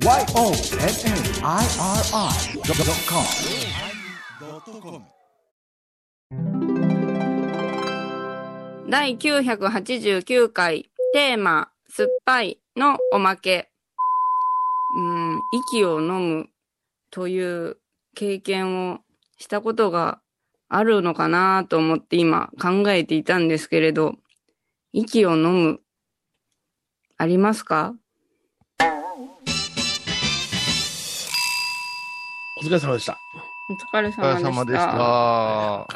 YONNIRI.com 第989回テーマ、酸っぱいのおまけ。うん、息を飲むという経験をしたことがあるのかなと思って今考えていたんですけれど、息を飲む、ありますか？お疲れ様でした。お疲れお疲れ様でし。様でした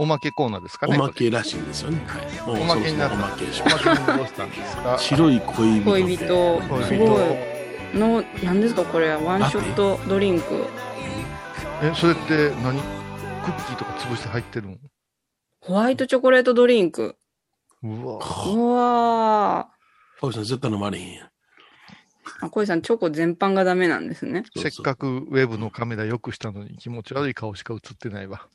おまけコーナーですかえね。おまけらしいんですよね。はい、もうおまけになったおまけでしょおましたんですか？白い恋人。恋人、すごい。の、何ですかこれ、ワンショットドリンク。え、それって何？クッキーとか潰して入ってるの？ホワイトチョコレートドリンク。うわうわファウさん絶対飲まれへんやん。ー。あ、小井さん、チョコ全般がダメなんですね。そうそうせっかくウェブのカメラ良くしたのに気持ち悪い顔しか映ってないわ。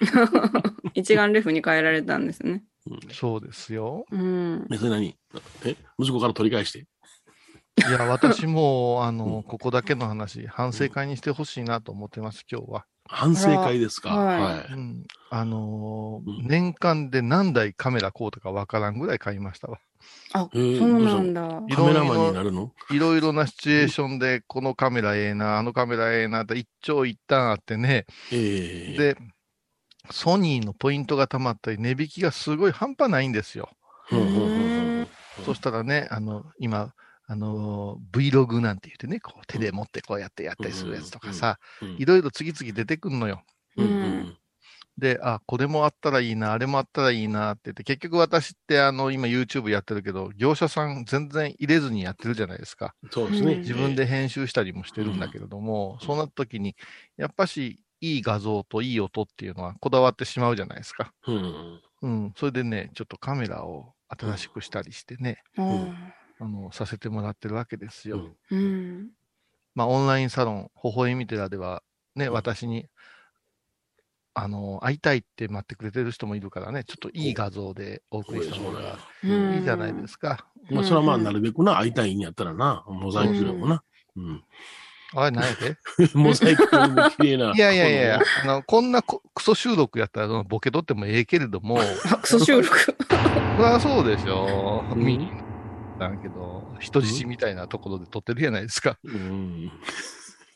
一眼レフに変えられたんですね。そうですよ。うん。え、それ何？え？息子から取り返して？いや、私も、あうんの、ここだけの話、反省会にしてほしいなと思ってます、今日は。反省会ですか？はいはうん。あのーうん年間で何台カメラ買うとかわからんぐらい買いましたわ。あ、えーそうなんだ。い。カメラマンになるの？いろいろなシチュエーションで、このカメラええな、あのカメラええなって一長一短あってね。ええで、ソニーのポイントが溜まったり、値引きがすごい半端ないんですよ。うんうんうんうんそしたらね、あの、今、あの、Vlog なんて言ってね、こう手で持ってこうやってやったりするやつとかさ、うんいろいろ次々出てくんのよ。うんうんで、あ、これもあったらいいな、あれもあったらいいなって言って、結局私ってあの、今 YouTube やってるけど、業者さん全然入れずにやってるじゃないですか。そうですね。うん自分で編集したりもしてるんだけれども、そうなった時に、やっぱし、いい画像といい音っていうのはこだわってしまうじゃないですか。うん。うん。それでね、ちょっとカメラを新しくしたりしてね、うんあの、させてもらってるわけですよ。うんうん。まあ、オンラインサロン、微笑み寺では、ね、うん私に、あの、会いたいって待ってくれてる人もいるからね、ちょっといい画像でお送りした方がうんいいじゃないですか。まあ、それはまあ、なるべくな、会いたいんやったらな、モザイクでもな。うん。あれ、何やで モザイクも綺麗な。い やいやいやいや、あの、こんなこクソ収録やったら、ボケ取ってもええけれども、あクソ収録。そりゃそうでしょ。うんだけど、人質みたいなところで撮ってるじゃないですか。うん。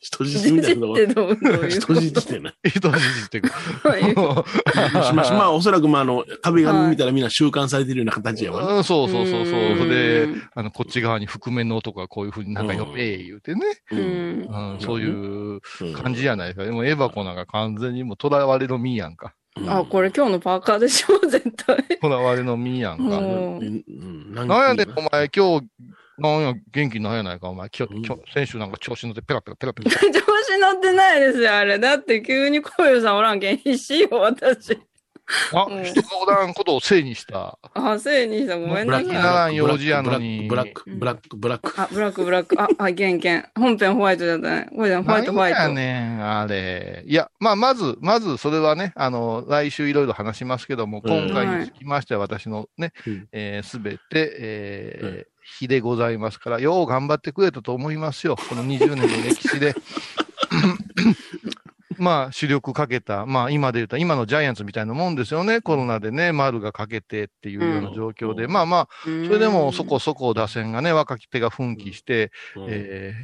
人質みたいなとこ人質ってな。人質って ましまあ、おそらく、まあ、あの、壁紙見たらみんな習慣されてるような形やわな。うんそうそうそうそう。うんそれで、あの、こっち側に覆面の男がこういうふうになんかようんええ言うてね。う。うんうん、そういううん感じじゃないですか。でも、エヴァコなんか完全にもう囚われの身やんか。あ、これ今日のパーカーでしょ？絶対。囚われの身やんか。うんなんやねん、お前、今日、なんや、元気なんやないか、お前。きょうんきょ先週なんか調子乗ってペラペラペラペラ。調子乗ってないですよ、あれ。だって急にこういうさんおらんけん必死よ、私。あうん、人のおらんことをせいにした。あ、せいにした。ごめんなさい。ならん用事やのにブラック、ブラック、ブラック。あ、ブラック、ブラック。あ、あ、ゲンゲン。本編ホワイトだったね。ホワイト、ホワイト、ホワイなんやト。ねん、あれ。いや、まあ、まず、まず、それはね、あの、来週いろいろ話しますけども、うん今回につきましては私のねうん、えすべて、えー日でございますから、よう頑張ってくれたと思いますよ。この20年の歴史で。まあ、主力かけた、まあ、今で言うと、今のジャイアンツみたいなもんですよね。コロナでね、丸がかけてっていうような状況で。うんまあまあ、そそれでもそこそこ打線がね、若き手が奮起して、うんえ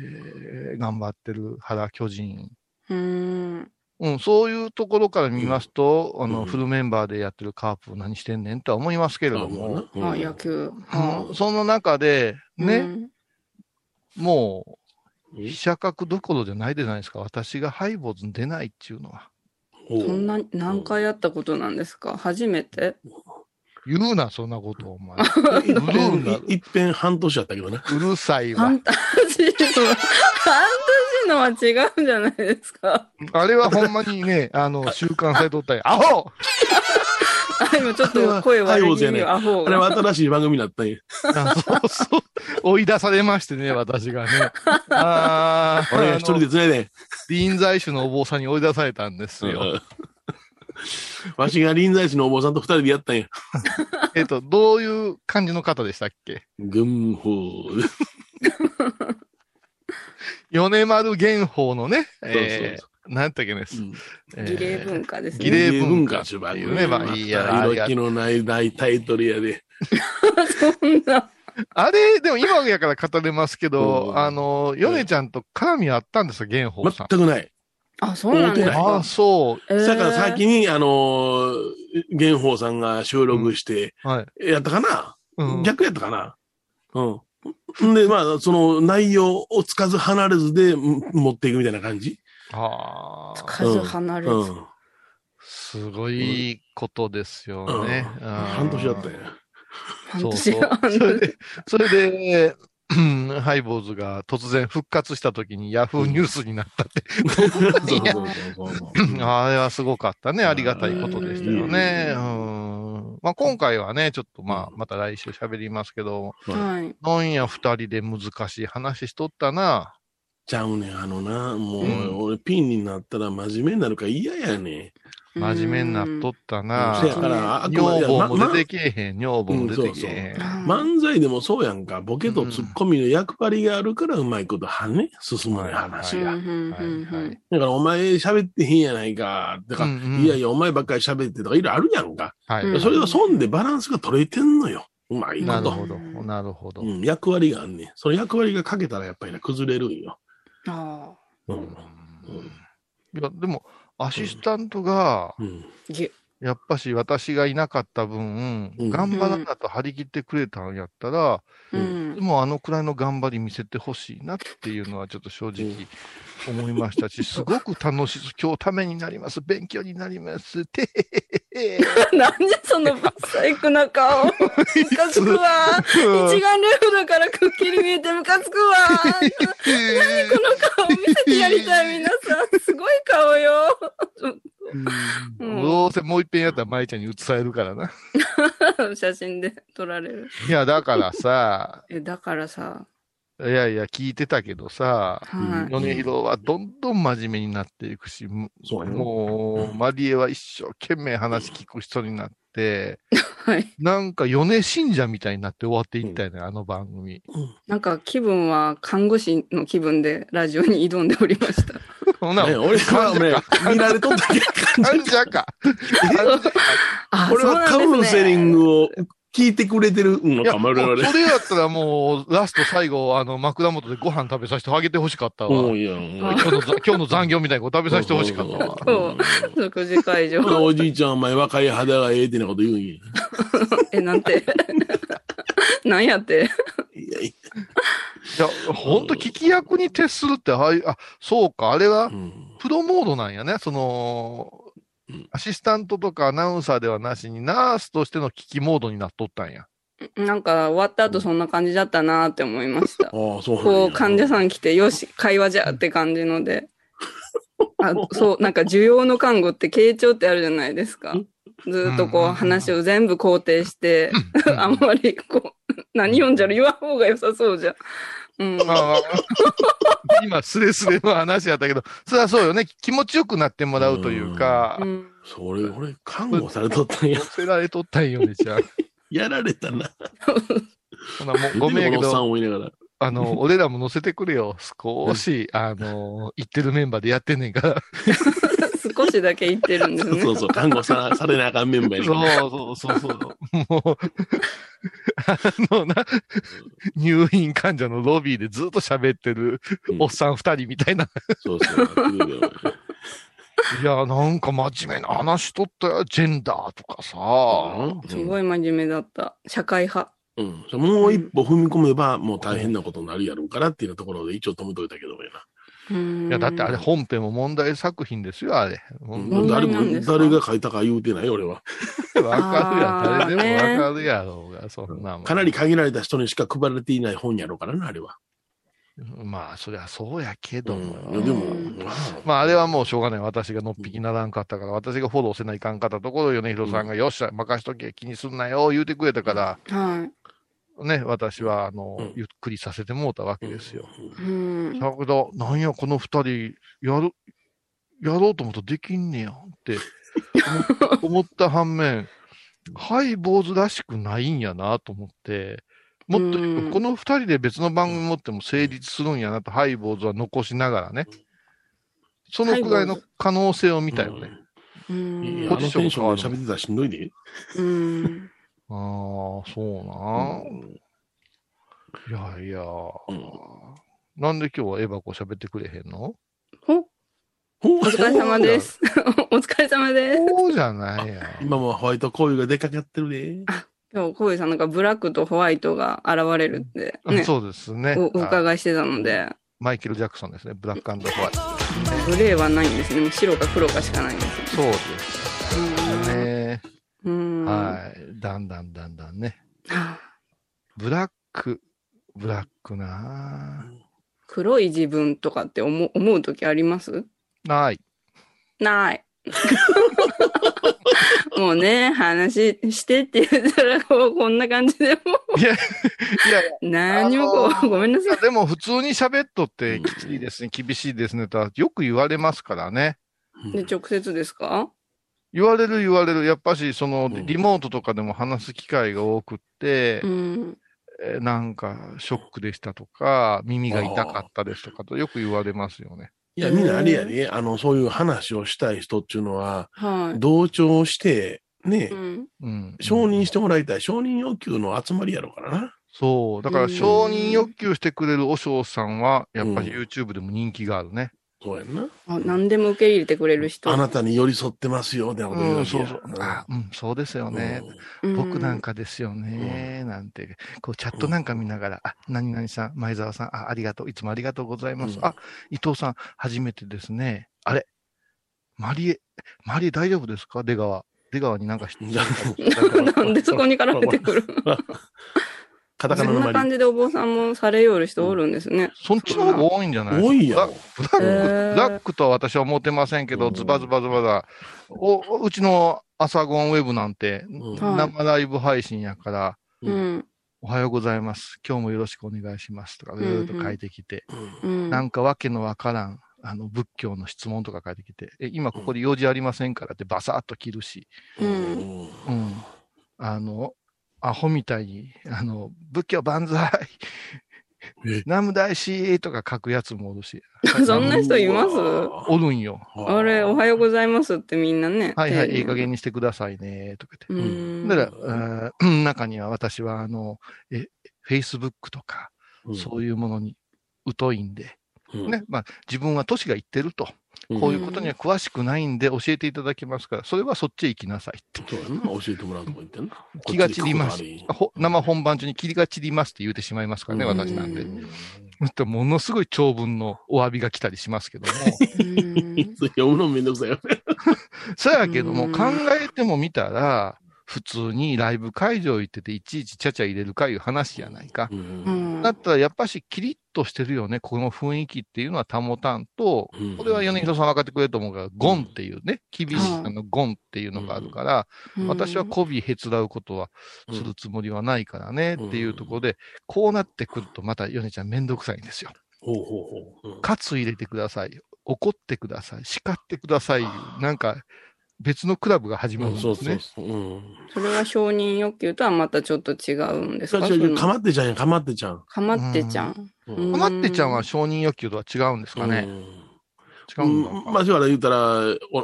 ー頑張ってる原巨人。うん。うん、そういうところから見ますと、あの、うん。フルメンバーでやってるカープ何してんねんとは思いますけれども、あ、野球。うん。その中で、ね、うん。もう、うん飛車角どころじゃないじゃないですか。私がハイボーズに出ないっていうのは。そんな、何回やったことなんですか？初めて？言うな、そんなこと、お前。一うる半年やったけどね。うるさいわ。ファ ン。タジーの、は違うんじゃないですか？あれはほんまにね、あの、習慣されとったよ。アホあ、今ちょっと声悪い気アホあれはが。新しい番組になったんや。あそうそう。追い出されましてね、私がね。ああ、俺が一人でつないで。臨済宗のお坊さんに追い出されたんですよ。うんわしが臨済宗のお坊さんと二人でやったんや。えっと、どういう感じの方でしたっけ？軍法。米丸元宝のね、そうそうえー、なんやったっけね、うんえー儀礼文化です儀ね。礼文化っちゅう番組ね、まあいいや、あ色気のない大タイトルやで。そんな。あれ、でも今やから語れますけど、うんあの、ヨネちゃんと絡みあったんですよ、元宝さん。全くない。あ、そうなんです思ってあ。そう。えーだから先に、あのー、玄宝さんが収録して、はい。やったかな、うん逆やったかな？うん。ん で、まあ、その内容をつかず離れずでん持っていくみたいな感じ？ああ、数離れず。うん。すごいことですよね。うん半年だったんや。半そうそう。それで、それで、うんハイボーズが突然復活した時にヤフーニュースになったって。あれはすごかったね。ありがたいことでしたよね。うん。まあ今回はね、ちょっとまあ、また来週喋りますけど、はい。なんや二人で難しい話しとったな。ちゃうねん、あのな、もう、うん俺ピンになったら真面目になるから嫌やね真面目になっとったん。なせ。やから、あくま女で房もま出てけえへん、女房も出てけえへん。ま漫才でもそうやんか。ボケとツッコミの役割があるからうまいことはね、進むね、話が。うんうんうんはいはいだからお前喋ってへんやないか。だから、うんうんいやいや、お前ばっかり喋ってとかいろいろあるやんか。それが損でバランスが取れてんのよ。うまいこと。なるほど。なるほど。うん、役割があんねん。その役割が欠けたらやっぱりね崩れるんよ。あう。うんんいや、でも、アシスタントが、うん。やっぱし私がいなかった分、うん頑張らんだと張り切ってくれたんやったら、うんで。もあのくらいの頑張り見せてほしいなっていうのはちょっと正直思いましたし、すごく楽しい、今日ためになります、勉強になります、てへへへ。なんでそのブサイクな顔。ムカつくわ。一眼レフだからくっきり見えてムカつくわ。何この顔見せてやりたい皆さん。すごい顔よ。うんどうせもう一遍やったら舞ちゃんに映されるからな。写真で撮られる。いや、だからさ、え、だからさ、いやいや、聞いてたけどさ、はい。米広はどんどん真面目になっていくし、もそうよもう、マリエは一生懸命話聞く人になって、はい。なんか米信者みたいになって終わっていったよね、あの番組。なんか気分は看護師の気分でラジオに挑んでおりました。ほな、ね、俺はね、見られとったけど患者か。あ俺はカウンセリングを聞いてくれてるのいや、か我々。それやったらもう、ラスト最後、あの、枕元でご飯食べさせてあげてほしかったわ。うん、いや、うん今日のざ、今日の残業みたいにこう食べさせてほしかったわ。そう食事会場。おじいちゃん、お前若い肌がええってなこと言うんや。え、なんて。なんやって。いやいいや、ほんと聞き役に徹するって、ああいう、あ、そうか、あれや。はうんプロモードなんやね。そのうん、アシスタントとかアナウンサーではなしに、ナースとしての聞きモードになっとったんや。なんか終わった後そんな感じだったなって思いました。ああ、そうこう患者さん来て、よし、会話じゃって感じので。あそう、なんか需要の看護って傾聴ってあるじゃないですか。ずーっとこう話を全部肯定して、あんまりこう、何読んじゃる言わん方が良さそうじゃん。うん。まあ、今、スレスレの話やったけど、それはそうよね。気持ちよくなってもらうというかう、んそれ、俺、看護されとったんや乗。せられとったんよね、じゃあ。やられたな。ほなもうごめんやけど。あの、俺らも乗せてくれよ。少し、あの、言ってるメンバーでやってんねんから。少しだけ言ってるんですね。そうそう、看護さされなあかんメンバーそうそうそうそう。もう、あのな、入院患者のロビーでずっと喋ってるうんおっさん二人みたいな。そうそう。いや、なんか真面目な話しとったよ。ジェンダーとかさ。すごい真面目だった。社会派。うん。うんもう一歩踏み込めば、もう大変なことになるやろうからっていうところで一応止めといたけどもやな。うんいや、だってあれ本編も問題作品ですよ、あれ。誰も、誰が書いたか言うてない、俺は。わかるやん。誰でもわかるやろうが、そんなもん。かなり限られた人にしか配られていない本やろうからな、あれは。まあ、そりゃそうやけども。うん、でもまあ、あれはもうしょうがない。私がのっぴきならんかったから、私がフォローせないかんかったところ、米広さんが、よっしゃ、任しとけ、気にすんなよ、言うてくれたから、はい。ね、私は、あの、うんゆっくりさせてもうたわけですよ。うん。だけど、なんや、この二人、やる、やろうと思ったらできんねや、って思 思った反面、ハイ坊主らしくないんやなと思って、もっとうん、この二人で別の番組持っても成立するんやなと、ハイボーズは残しながらね。そのくらいの可能性を見たよね。ううんいんやあのテンションで喋ってたらしんどいで。うん。ああ、そうな、いやいや、うんなんで今日はエバコ喋ってくれへんの？おおお疲れ様です。お疲れ様です。そうじゃないや。今もホワイトコーユが出かけてるで。今日、コウイさんなんかブラックとホワイトが現れるって、ね、そうですね。おおあ伺いしてたので、マイケル・ジャクソンですね。ブラックホワイト。グレーはないんですね。白か黒かしかないんですそうです。はい。だんだんだんだんね。はあブラック、ブラックな黒い自分とかって思う思う時あります？ない。ない。もうね、話してって言ったら、こうこんな感じでもいや、いや、う、何もこう、ごめんないさい。やでも普通に喋っとってきついですね、厳しいですねとはよく言われますからね。で、直接ですか？言われる言われる。やっぱし、その、うんリモートとかでも話す機会が多くって、うん。えーなんか、ショックでしたとか、耳が痛かったですとかとよく言われますよね。いや、みんなあれやね、あの、そういう話をしたい人っていうのは、はい。同調して、ねう、ん。うん。承認してもらいたい、承認欲求の集まりやろうからな。そう。だから、うん承認欲求してくれる和尚さんは、やっぱりうん YouTube でも人気があるね。そうやんな。あ、何でも受け入れてくれる人。あなたに寄り添ってますよ、ってなこと言ううん、そうそう。あ、うん、そうですよね。うん僕なん。かですよね、なんて、こうチャットなんか見ながら、あ、何々さん、前澤さん、あ、ありがとう、いつもありがとうございます。うんあ、伊藤さん、初めてですね。あれ？マリエ、マリエ大丈夫ですか？出川。出川になんかしじゃなんでそこに絡めてくる カタカそんなナのまり。感じでお坊さんもされよる人おるんですね。そっちの方が多いんじゃない？多いやんブラック、ックとは私は思ってませんけど、うんズバズバズバだ。お、うちの朝ゴンウェブなんて、生ライブ配信やから。おはようございます。今日もよろしくお願いします。とか、ずーっと書いてきて。うん。なんかわけのわからん、あの、仏教の質問とか書いてきて、え、今ここで用事ありませんからってバサッと切るし、うんうん。あの、アホみたいに、あの、仏教万歳え南無大師とか書くやつもおるし、そんな人います？おるんよ。あれ、おはようございますってみんなね。はいはい、いい加に。減にしてくださいね、とかって。ん。だから、あー中には私は、あの、え、Facebook とか、うんそういうものに疎いんで、うんね、まあ、自分は年がいってると。うんこういうことには詳しくないんで教えていただけますから、それはそっちへ行きなさいって。そうやな。教えてもらうとこ言ってんな。気が散ります生本番中に気が散りますって言うてしまいますからね、うん私なんでものすごい長文のお詫びが来たりしますけども。うん読むのめんどくさいよね。そやけども、うん考えてもみたら、普通にライブ会場行ってていちいちちゃちゃ入れるかいう話やないか。ううんん。だったらやっぱしキリッとしてるよね、この雰囲気っていうのは保たんと、うんこれは米広さん分かってくれると思うから、ゴンっていうね、厳しいはいあのゴンっていうのがあるから、私は媚びへつらうことはするつもりはないからねっていうところで、こうなってくるとまた米ちゃんめんどくさいんですよ。ほうほうほう。うんカツ入れてください。怒ってください。叱ってください。なんか別のクラブが始まるんですそうね。そうそう。うん。それは承認欲求とはまたちょっと違うんですか？かまってちゃんや、かまってちゃん。かまってちゃん。うんかまってちゃんは承認欲求とは違うんですかね。違ううんのかんまあ、だから言うたら、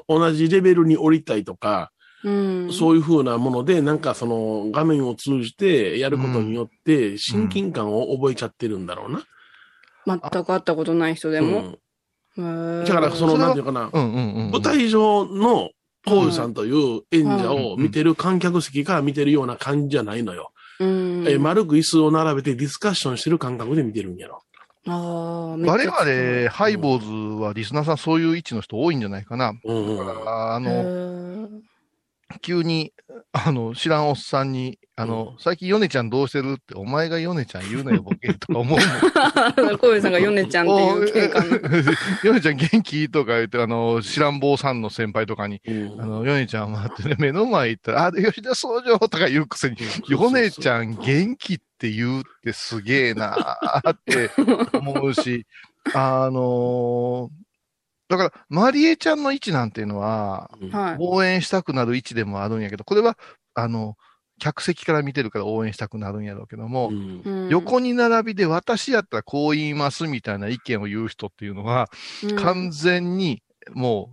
お同じレベルに降りたいとか、うん。そういうふうなもので、なんかその画面を通じてやることによって、親近感を覚えちゃってるんだろうな。全く会ったことない人でも？だから、その、なんていうかな、うんうんうん。舞台上のポールさんという演者を見てる観客席から見てるような感じじゃないのよ。うん。え丸く椅子を並べてディスカッションしてる感覚で見てるんやろ。あ我々、ハイボーズはリスナーさんそういう位置の人多いんじゃないかな。うんうんだから、あへの、ー急に、あの、知らんおっさんに、あの、最近ヨネちゃんどうしてるって、お前がヨネちゃん言うなよ、ボケとか思うもん。小遊さんがヨネちゃんっていう。ヨネちゃん元気とか言って、あの、知らん坊さんの先輩とかに、うんあの、ヨネちゃんはってね、目の前行ったら、あ、吉田総長とか言うくせに、ヨネちゃん元気って言うってすげえなーって思うし、あのーだから、マリエちゃんの位置なんていうのは。応援したくなる位置でもあるんやけど、これは、あの、客席から見てるから応援したくなるんやろうけども、うんうん横に並びで私やったらこう言いますみたいな意見を言う人っていうのは、うん完全にも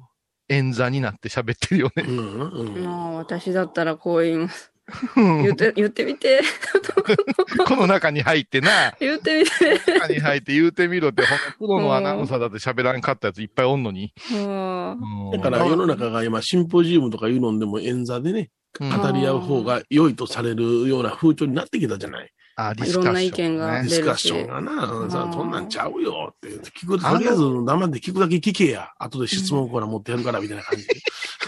う演座になって喋ってるよね。うんうんまあ、私だったらこう言います。言って、言ってみて。この中に入ってな、言ってみて。中に入って言うてみろって、ほんとプロのアナウンサーだって喋らんかったやついっぱいおんのに。だから世の中が今、シンポジウムとかいうのでも演座でね、うん語り合う方が良いとされるような風潮になってきたじゃない。あ、ディいろんな意見がディねスカッションがな、さうんそんなんちゃうよって。聞く、とりあえず黙って聞くだけ聞けや。後で質問から持ってやるから、みたいな感じで。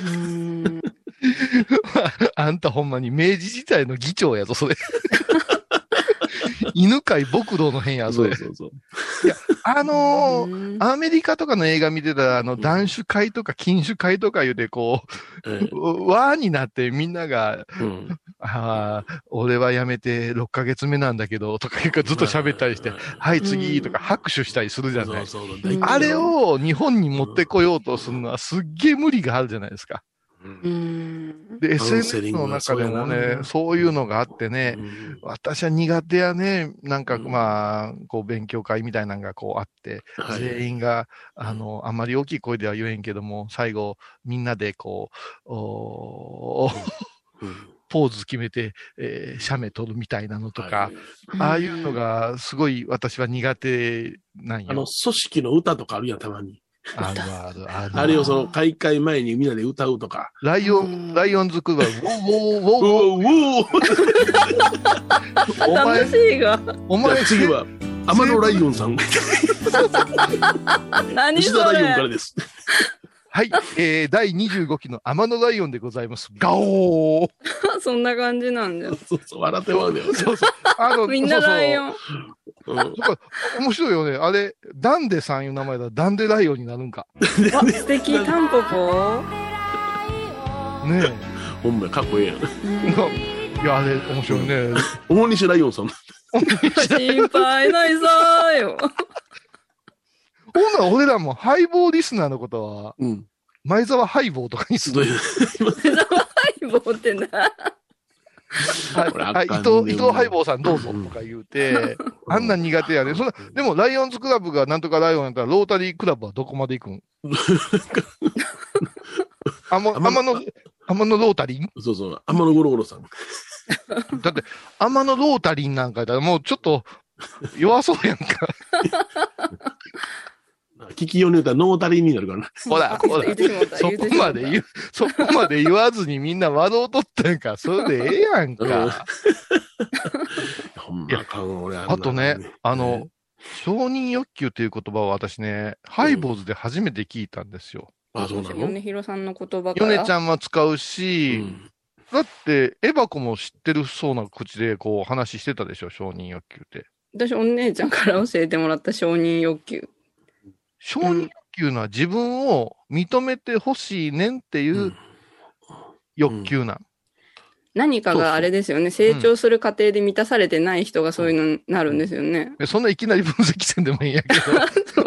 うん あんたほんまに明治時代の議長やぞ、それ。犬飼牧道の変やぞ、それ。そうそう。あのーうんアメリカとかの映画見てたら、あの、ん断酒会とか禁酒会とか言うて、こええう、わーになってみんなが、うんああ、俺は辞めて6ヶ月目なんだけど、とか結構ずっと喋ったりして、はい、次とか拍手したりするじゃない。そうそううんあれ、を日本に持ってこようとするのはすっげえ無理があるじゃないですか。うん。うん。で、SNS の中でもねな、そういうのがあってね、うん。私は苦手やね。なんか、うん。まあ、こう、勉強会みたいなのがこうあって、はい。全員が、あの、あんまり大きい声では言えんけども、最後、みんなでこう、ポーズ決めて、えー、写メ撮るみたいなのとか、はい。ああいうのがすごい私は苦手なんよ。あの、組織の歌とかあるやん、たまに。あるあるある。あれをその、開会前にみんなで歌うとか。ライオうんン、ライオンズクーバ ー、ウォーウォーウォーうおうおお楽前し、いが。お前、次は、天野ライオンさん。何そ石田ライオンかられ。です。はい、えー、第25期の天野ライオンでございます。ガオー そんな感じなんだよ。そうそう、笑ってまうねよ。そうそう。あの、みんなライオン。ン。うんそうそう面白いよね。あれ、ダンデさんいう名前だ。ダンデライオンになるんか。わ、素敵、タンポポ。ねほんまやかっこええやん。え。いや、あれ、面白いね。大西ライオンさん。心配ないさーよ。ほんなら俺らもハイボーリスナーのことは、うん。前澤ハイボーとかにする。どういう相棒ってな。はい、伊藤、伊藤ハイボーさんどうぞとか言うて、あんな苦手やね。そんな、でもライオンズクラブがなんとかライオンやったら、ロータリークラブはどこまで行くん？天野、天野ロータリンそうそう、天野ゴロゴロさん。だって、天野ロータリンなんかやったらもうちょっと弱そうやんか。聞きようによったらノータリーになるからな。ほら、ほら。そこまで言う、そこまで言わずにみんな笑うとったんか。それでええやんうんか。ほんまあかん、俺あとね、あの、、承認欲求っていう言葉を私ね、ハイボーズで初めて聞いたんですよ。あ、そうなの？米広さんの言葉から。ヨネちゃんは使ううし、ん。だって、エバコも知ってるそうな口でこう話してたでしょ、承認欲求って。私、お姉ちゃんから教えてもらった承認欲求。承認欲求のは自分を認めてほしいねんっていううん欲求なん。何かがあれですよね。成長する過程で満たされてない人がそういうのになるんですよね。でそんないきなり分析せんでもいいんやけど、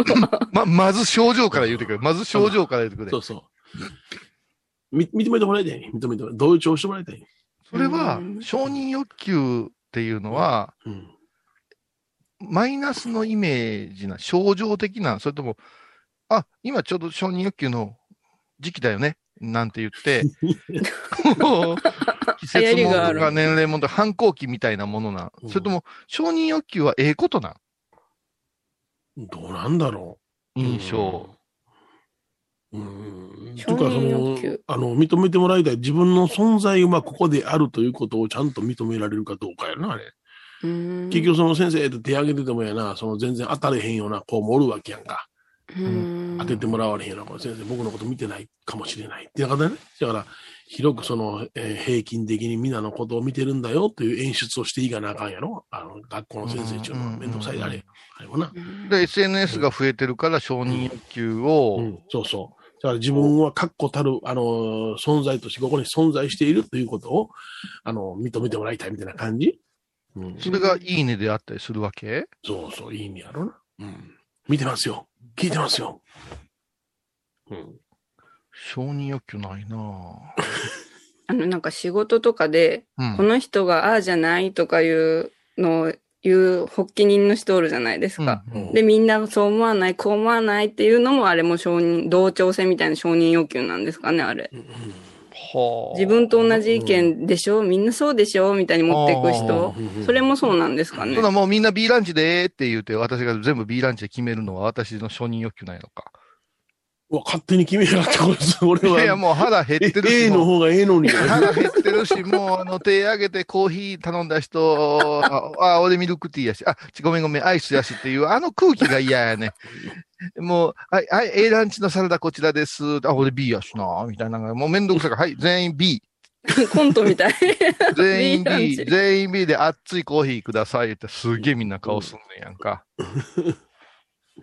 ま、まず症状から言うてくれ。まず症状から言うてくれそ。うそう。み認めてもらいたい。認めてもらいたい。同調してもらいたい。それはう、ん承認欲求っていうのは、うん。マイナスのイメージな、症状的な、それとも、あ、今ちょうど承認欲求の時期だよね、なんて言って、季節もりがあるのとか年齢ものとか反抗期みたいなものなうんそれとも、承認欲求はええことなん？どうなんだろう。印象。うん。というかその、あの、認めてもらいたい。自分の存在がここであるということをちゃんと認められるかどうかやな、あれ。うん結局その先生って手挙げててもやな、その全然当たれへんような子もおるわけやんか。うん当ててもらわれへんような子、先生僕のこと見てないかもしれない。っていう方ね。だから、広くその、えー平均的に皆のことを見てるんだよという演出をしていかなあかんやろ。あの、学校の先生っていうのはめんどくさいであれ。あれもな。で、SNS が増えてるから承認欲求を、うん、そうそう。だから自分は確固たる、あのー存在としてここに存在しているということを、あの認めてもらいたいみたいな感じ。うん、それがいいねであったりするわけ？そうそう、いい意味やろな。うん。見てますよ。聞いてますよ。うん。承認欲求ないなぁ あの、なんか仕事とかで、うんこの人がああじゃないとかいうのを言う発起人の人おるじゃないですか。うんで、みんなそう思わない、こう思わないっていうのもあれも承認、同調性みたいな承認欲求なんですかね、あれ。はあ自分と同じ意見でしょ？みんなそうでしょ？みたいに持っていく人？うん。それもそうなんですかねそん。なもうみんな B ランチでーって言うて、私が全部 B ランチで決めるのは私の承認欲求ないのか。うわ勝手に決めやがって、こいつ。俺いやいや、は。もう腹減ってるし。A の方がええのに。腹減ってるし、もう、あの、手挙げてコーヒー頼んだ人、あ、あ俺ミルクティーやし、あ、ちごめんごめん、アイスやしっていう、あの空気が嫌やね。もう、はい、はい、A ランチのサラダこちらです。あ、俺 B やしな、みたいなのが、もうめんどくさいから、はい、全員 B。コントみたい。全員 B 全員 B で熱いコーヒーくださいってすげえみんな顔すんねんやんか。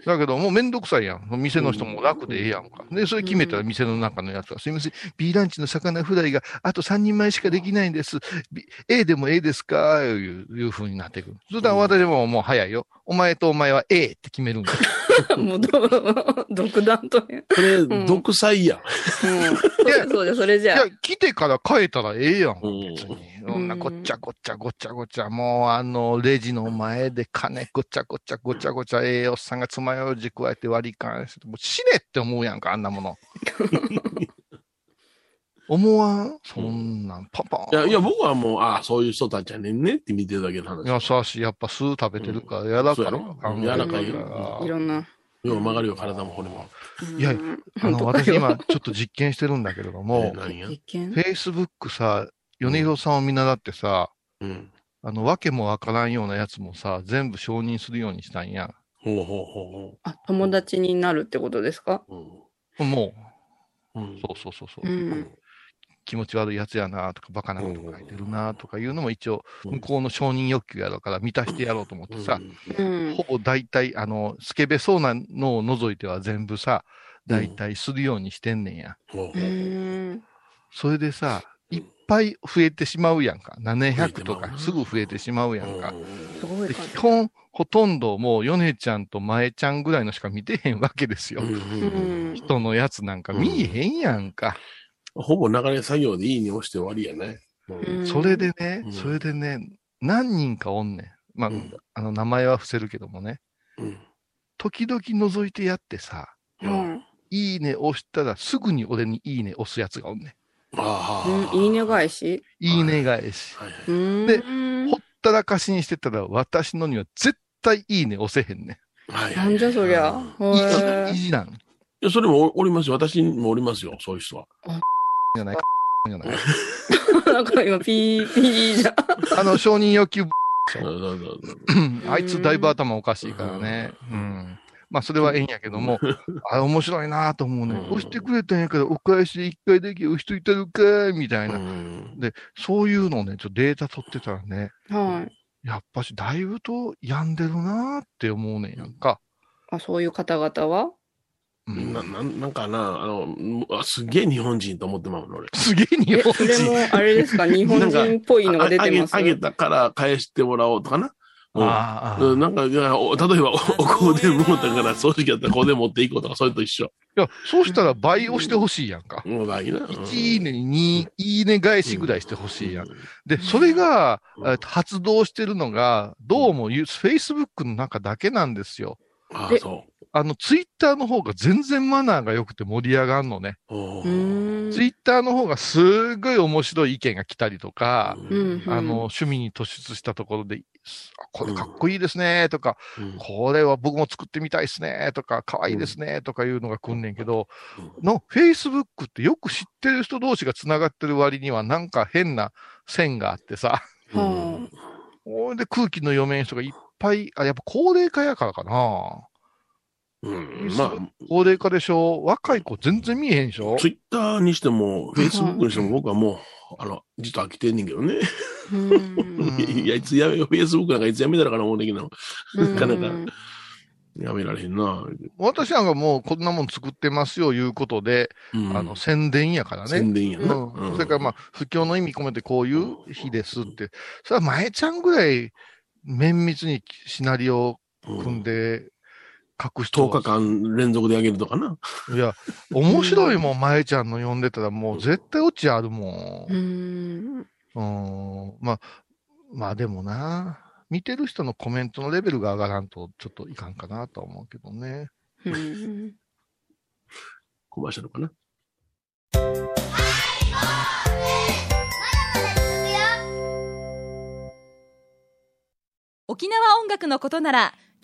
だけど、もうめんどくさいやん。店の人も楽でええやんか。で、それ決めたら店の中のやつが、すいません、B ランチの魚フライがあと3人前しかできないんです。B、A でも A ですか？いう、いう風になってくる。そしたら私ももう早いよ。お前とお前は A って決めるんだ。もうど、独断という。これ、ん独裁やん。うん。そうじゃ、それじゃあいや、来てから変えたらええやん。うん別に。そんなごっちゃごっちゃごっちゃごちゃ、もうあの、レジの前で金 ごっちゃごっちゃごちゃごちゃ、ええおっさんが爪楊枝加えて割り勘して、もう死ねって思うやんか、あんなもの。思わんそんなん、パンパン。いや、いや、僕はもう、ああ、そういう人たちやねんねって見てるだけの話。優しい。やっぱ酢食べてるから、柔らかいそうやろ考え柔らかいかよらいろんな。よう曲がるよ、体も骨も。いやうんあの、私今、ちょっと実験してるんだけれどえも、何や Facebook さ、米広さんを見習ってさ、うん。あの、わけもわからんようなやつもさ、全部承認するようにしたんや。ほうほうほあ、友達になるってことですか？うほう。もうん。うう、ん。そうそうそうそう、うん。気持ち悪いやつやなとか、バカなこと書いてるなとかいうのも一応、うん向こうの承認欲求やろうから満たしてやろうと思ってさ、うんほ。ぼ大体、あの、スケベそうなのを除いては全部さ、大体するようにしてんねんや。ほうほうう。ん。それでさ、いっぱい増えてしまうやんか。700とかすぐ増えてしまうやんか。で基本、ほとんどもう、ヨネちゃんとマエちゃんぐらいのしか見てへんわけですよ。人のやつなんか見えへんやんか。ほぼ流れ作業でいいに押して終わりやね。それでね、うんそれでね、何人かおんねん。まあ、うんあの、名前は伏せるけどもね。うん時々覗いてやってさ、うん。いいね押したらすぐに俺にいいね押すやつがおんねああ。うんいいね返し？ん。いいね返し。はいはい。うん。でほったらかしにしてたら私のには絶対いいね押せへんねなんじゃそりゃ？意地なん。いや、それもおおりますよ。私にもおりますよ、そういう人は。じゃない。じゃない。ー なんか今、ピー、ピーじゃん。あの、承認欲求、あいつだいぶ頭おかしいからね。うん。まあ、それはええんやけども、あ、面白いなと思うね。うん押してくれたんやから、お返しで一回だけ押しといたるかい、みたいな。うんで、そういうのをね、ちょっとデータ取ってたらね、はい。やっぱし、だいぶと病んでるなって思うねんやんか。あ、そういう方々は？うんなななんかな、あの、あすげえ日本人と思ってまうの、俺。すげえ日え、本それ人。も、あれですか？日本人っぽいのが出てます？ああげあげたから返してもらおうとかな。うんああうんなんか、例えば、おお香典もうたから、掃除機やったら香典持っていこうとか、それと一緒。いや、そうしたら倍押してほしいやんか。もうないな。1いいねに2いいね返しぐらいしてほしいやん。で、それが、発動してるのが、どうもユ、Facebook の中だけなんですよ。えああ、そあの、Twitter の方が全然マナーが良くて盛り上がんのね。う。おうーーの方がすっごい面白い意見が来たりとか、うん。うん。あの、趣味に突出したところで、あこれかっこいいですね、とか、うん。これは僕も作ってみたいですね、とか、可愛いですね、とかいうのが来んねんけど、うん。の、Facebook ってよく知ってる人同士が繋がってる割にはなんか変な線があってさ、はほいで空気の読めん人がいっぱい、あ、やっぱ高齢化やからかな。うん。まあ、高齢化でしょ？若い子全然見えへんでしょ？ツイッターにしても、フェイスブックにしても、僕はもう、あの、実は飽きてんねんけどね。うん いや、いつやめよう、フェイスブックなんかいつやめたらかな思うねんけど、なかなかうんやめられへんな。私なんかもうこんなもん作ってますよ、いうことで、うんあの、宣伝やからね。宣伝やな。うん。それからまあ、不況の意味込めてこういう日ですって。それは前ちゃんぐらい綿密にシナリオをうん組んで、書く人10日間連続であげるとかな。いや、面白いもん、まえちゃんの読んでたら、もう絶対オチあるも。うんん。うん。まあ、まあでもな、見てる人のコメントのレベルが上がらんと、ちょっといかんかなとは思うけどね。うん。コマーシャルかな？沖縄音楽のことなら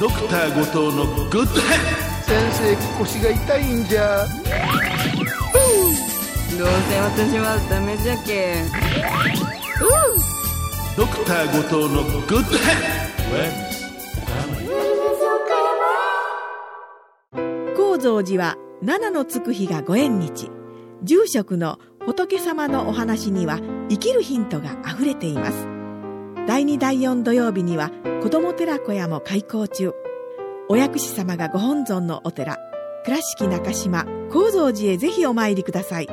ドクター後藤のグッド先生腰が痛いんじゃ。どうせ私はダメじゃけ。ドクター後藤のグッド高蔵寺は七のつく日がご縁日。住職の仏様のお話には生きるヒントがあふれています第2第4土曜日には子ども寺小屋も開校中お薬師様がご本尊のお寺倉敷中島・高蔵寺へぜひお参りください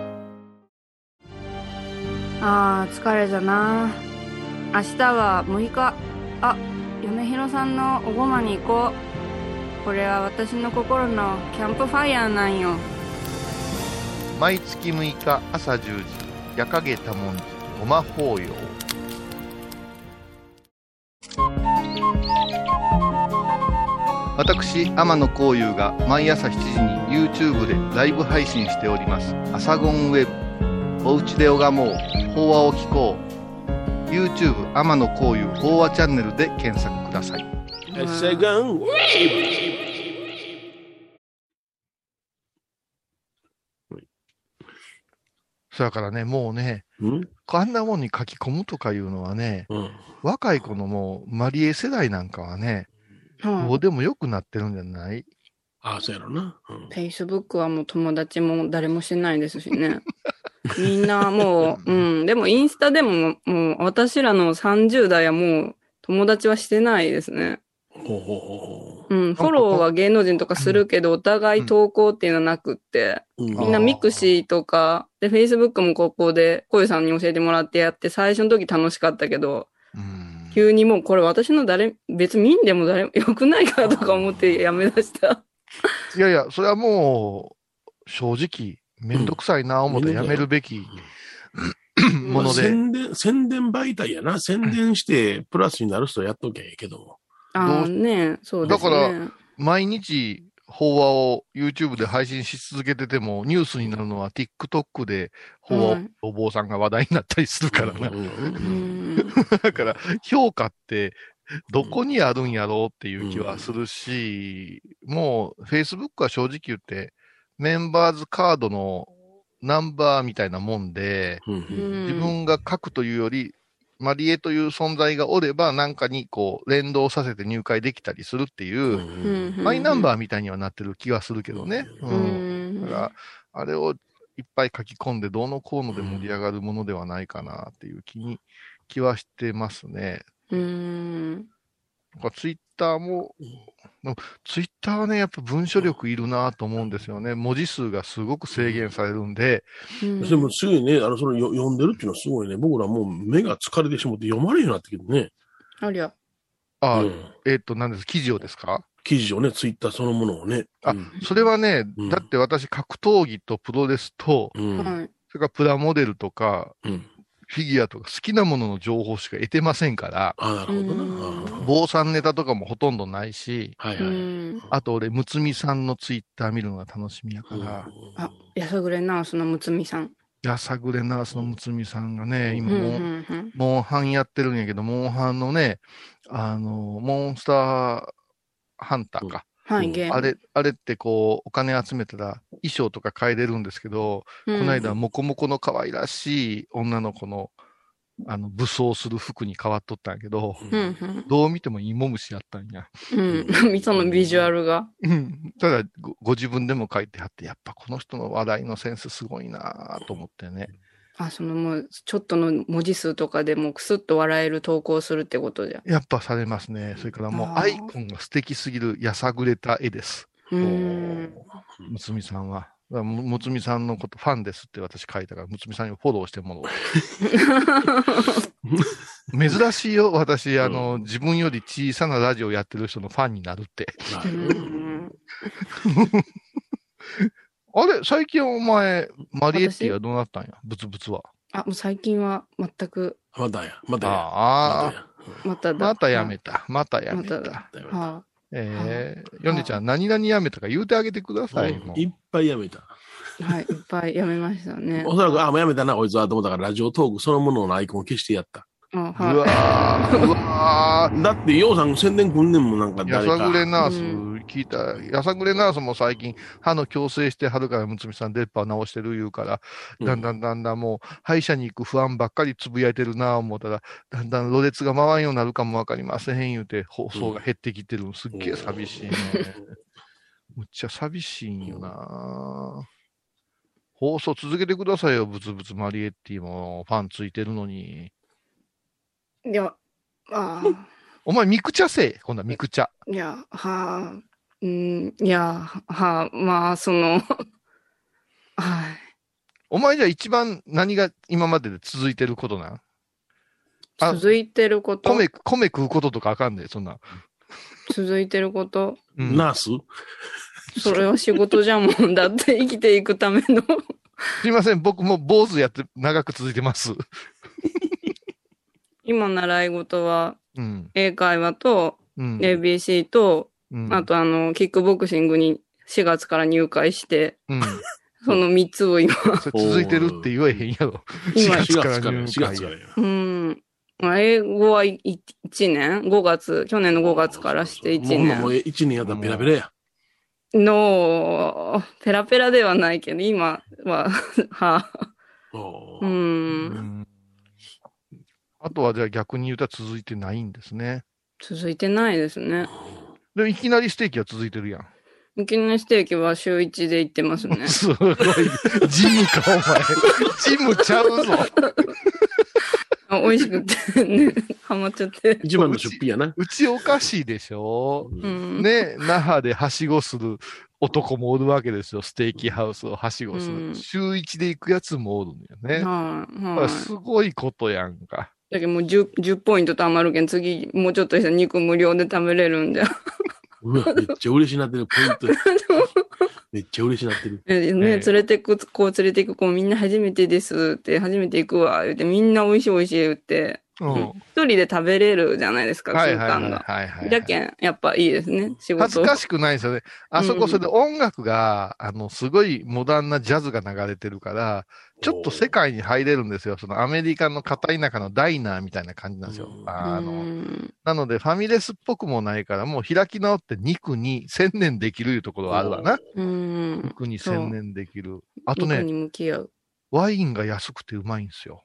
あー、疲れじゃな。明日は6日。あ、米広さんのおごまに行こう。これは私の心のキャンプファイヤーなんよ。毎月6日朝10時、夜影多文字、ごま法要。私、天野幸雄が毎朝7時に YouTube でライブ配信しております。アサゴンウェブ。おうちで拝もう。法話を聞こう。YouTube 天野幸雄法話チャンネルで検索ください。セガンそやからね、もうね、うん？あんなもんに書き込むとかいうのはね、うん。若い子のもう、マリエ世代なんかはね、どうでもよくなってるんじゃない？ああ、そうやろな。うん。Facebook はもう友達も誰もしてないですしね。みんなもう、うん。でもインスタでも、もう私らの30代はもう友達はしてないですね。ほうほうほうほうん。フォローは芸能人とかするけど、お互い投稿っていうのはなくって、う。うんみんなミクシーとか、で、Facebook もここで、こゆさんに教えてもらってやって、最初の時楽しかったけど、うん急にもうこれ私の誰、別に見んでも誰も良くないかとか思ってやめ出した。いやいや、それはもう、正直、めんどくさいな思ってやめるべきもので。宣伝、宣伝媒体やな。宣伝して、プラスになる人はやっときゃええけども。ああ、ねそうですね。だから毎日、法話を YouTube で配信し続けてても、ニュースになるのは TikTok で法話お坊さんが話題になったりするからな。だから、評価って、どこにあるんやろうっていう気はするし、もう、Facebook は正直言って、メンバーズカードのナンバーみたいなもんで、自分が書くというより、マリエという存在がおれば、なんかにこう、連動させて入会できたりするっていう、マイナンバー。みたいにはなってる気はするけどね。うんうん。だから、あれをいっぱい書き込んで、どうのこうので盛り上がるものではないかなっていう気に、気はしてますね。うん。ツイッターも、ツイッターはね、やっぱ文章力いるなと思うんですよね。文字数がすごく制限されるんで、うんでもすごいね、あの、そのよ読んでるっていうのはすごいね。僕らもう目が疲れてしまって読まれるようになってきてね。ありゃ。あ、うんえっ、と、何です、記事をですか？記事をね、ツイッターそのものをね。あうんそれはね、うんだって私格闘技とプロレスと。それからプラモデルとか、うん。フィギュアとか好きなものの情報しか得てませんから、あなるほどうんな。あ坊さんネタとかもほとんどないし、うはいはい。ん。あと俺、むつみさんのツイッター見るのが楽しみやから、あ、やさぐれな、そのむつみさん。やさぐれナースのむつみさんがね、今うんうもう、んうん。モンハンやってるんやけど、モンハンのね、あの、モンスターハンターか。はい。あれ、あれってこう、お金集めたら衣装とか買えれるんですけど、うん、この間、モコモコの可愛らしい女の子のあの、武装する服に変わっとったんやけど、うん、うん。どう見ても芋虫やったんや。うん。そのビジュアルが。うん。ただご、ご自分でも書いてあって、やっぱこの人の話題のセンスすごいなと思ってね。あ、そのもう、ちょっとの文字数とかでもクスッと笑える投稿するってことじゃ。やっぱされますね。それからもうアイコンが素敵すぎるやさぐれた絵です。うーん。むつみさんは。むむつみさんのことファンですって私書いたから、むつみさんにフォローしてもらおう。珍しいよ、私、あの、自分より小さなラジオやってる人のファンになるって。あれ最近お前、マリエッティはどうなったんや？ブツブツは。あ、もう最近は全く、まだや、まだや。ああ、まただ。またやめた。またやめた。まただ。だよはええヨネちゃん、何々やめたか言うてあげてください。もういっぱいやめた。い。はい。いっぱいやめましたね。おそらく、あ、もうやめたな、こいつは、と思ったから、ラジオトークそのもののアイコンを消してやった。あ、うはわー、うわー。だって、ようさん宣伝くんねんもん、なんかや誰か。さぐれナースう聞いた、やさぐれナースも最近歯の矯正してはるからむつみさん出っ歯直してる言うから、うんだんだんだんだんもう歯医者に行く不安ばっかりつぶやいてるなぁ思ったら、だんだんろれつが回んようになるかもわかりません言うて放送が減ってきてるのすっげえ寂しいね。むっちゃ寂しいんよなぁ放送続けてくださいよ、ブツブツマリエッティもファンついてるのに。い。いや、あお前ミクチャせえ、今度はミクチャ。ーいや、はあ、うん、いや、はあ、まあ、その、はい。お前じゃあ一番何が今までで続いてることなん？あ続いてること、米、米食うこととかあかんで、そんな。続いてること、うんナース？それは仕事じゃもんだって生きていくための。すいません、僕も坊主やって長く続いてます。今習い事は、うん。英会話と、うん。ABC と、うんあとあの、キックボクシングに4月から入会して、うん。その3つを今、続いてるって言えへんやろ。今4 4月から月から、4入会月からや。うん。まあ英語は1年 ?5 月、去年の5月からして1もうほんまもう年。1年やったらペラペラや。の、ペラペラではないけど、今は、はおーう。うんん。あとはじゃあ逆に言うたら続いてないんですね。続いてないですね。でもいきなりステーキは続いてるやん。いきなりステーキは週1で行ってますね。すごい。ジムか、お前。ジムちゃうぞ。あ 美味しくてね、ハマっちゃって。一番の出費やな。うちおかしいでしょうん。ね、那覇ではしごする男もおるわけですよ。ステーキハウスをはしごする。うん週一で行くやつもおるんだよね。はい、はい。すごいことやんか。だけどもう 10, 10ポイント貯まるけん、次、もうちょっとしたら肉無料で食べれるんで。うわ、めっちゃ嬉しなってる、ポイント。めっちゃ嬉しなってる。えね、ええ連れてく、こう連れてく子みんな初めてですって、初めて行くわ、言って、みんな美味しい美味しい言って、うん。一人で食べれるじゃないですか、空間が。はいはい。じゃけん、やっぱいいですね、仕事。恥ずかしくないですよね。あそこそれで音楽が、あの、すごいモダンなジャズが流れてるから、ちょっと世界に入れるんですよ。そのアメリカの片田舎のダイナーみたいな感じなんですよ。うんあうの、んなのでファミレスっぽくもないから、もう開き直って肉に専念できるいうところはあるわな。うん。肉に専念できる。あとね。ワインが安くてうまいんですよ。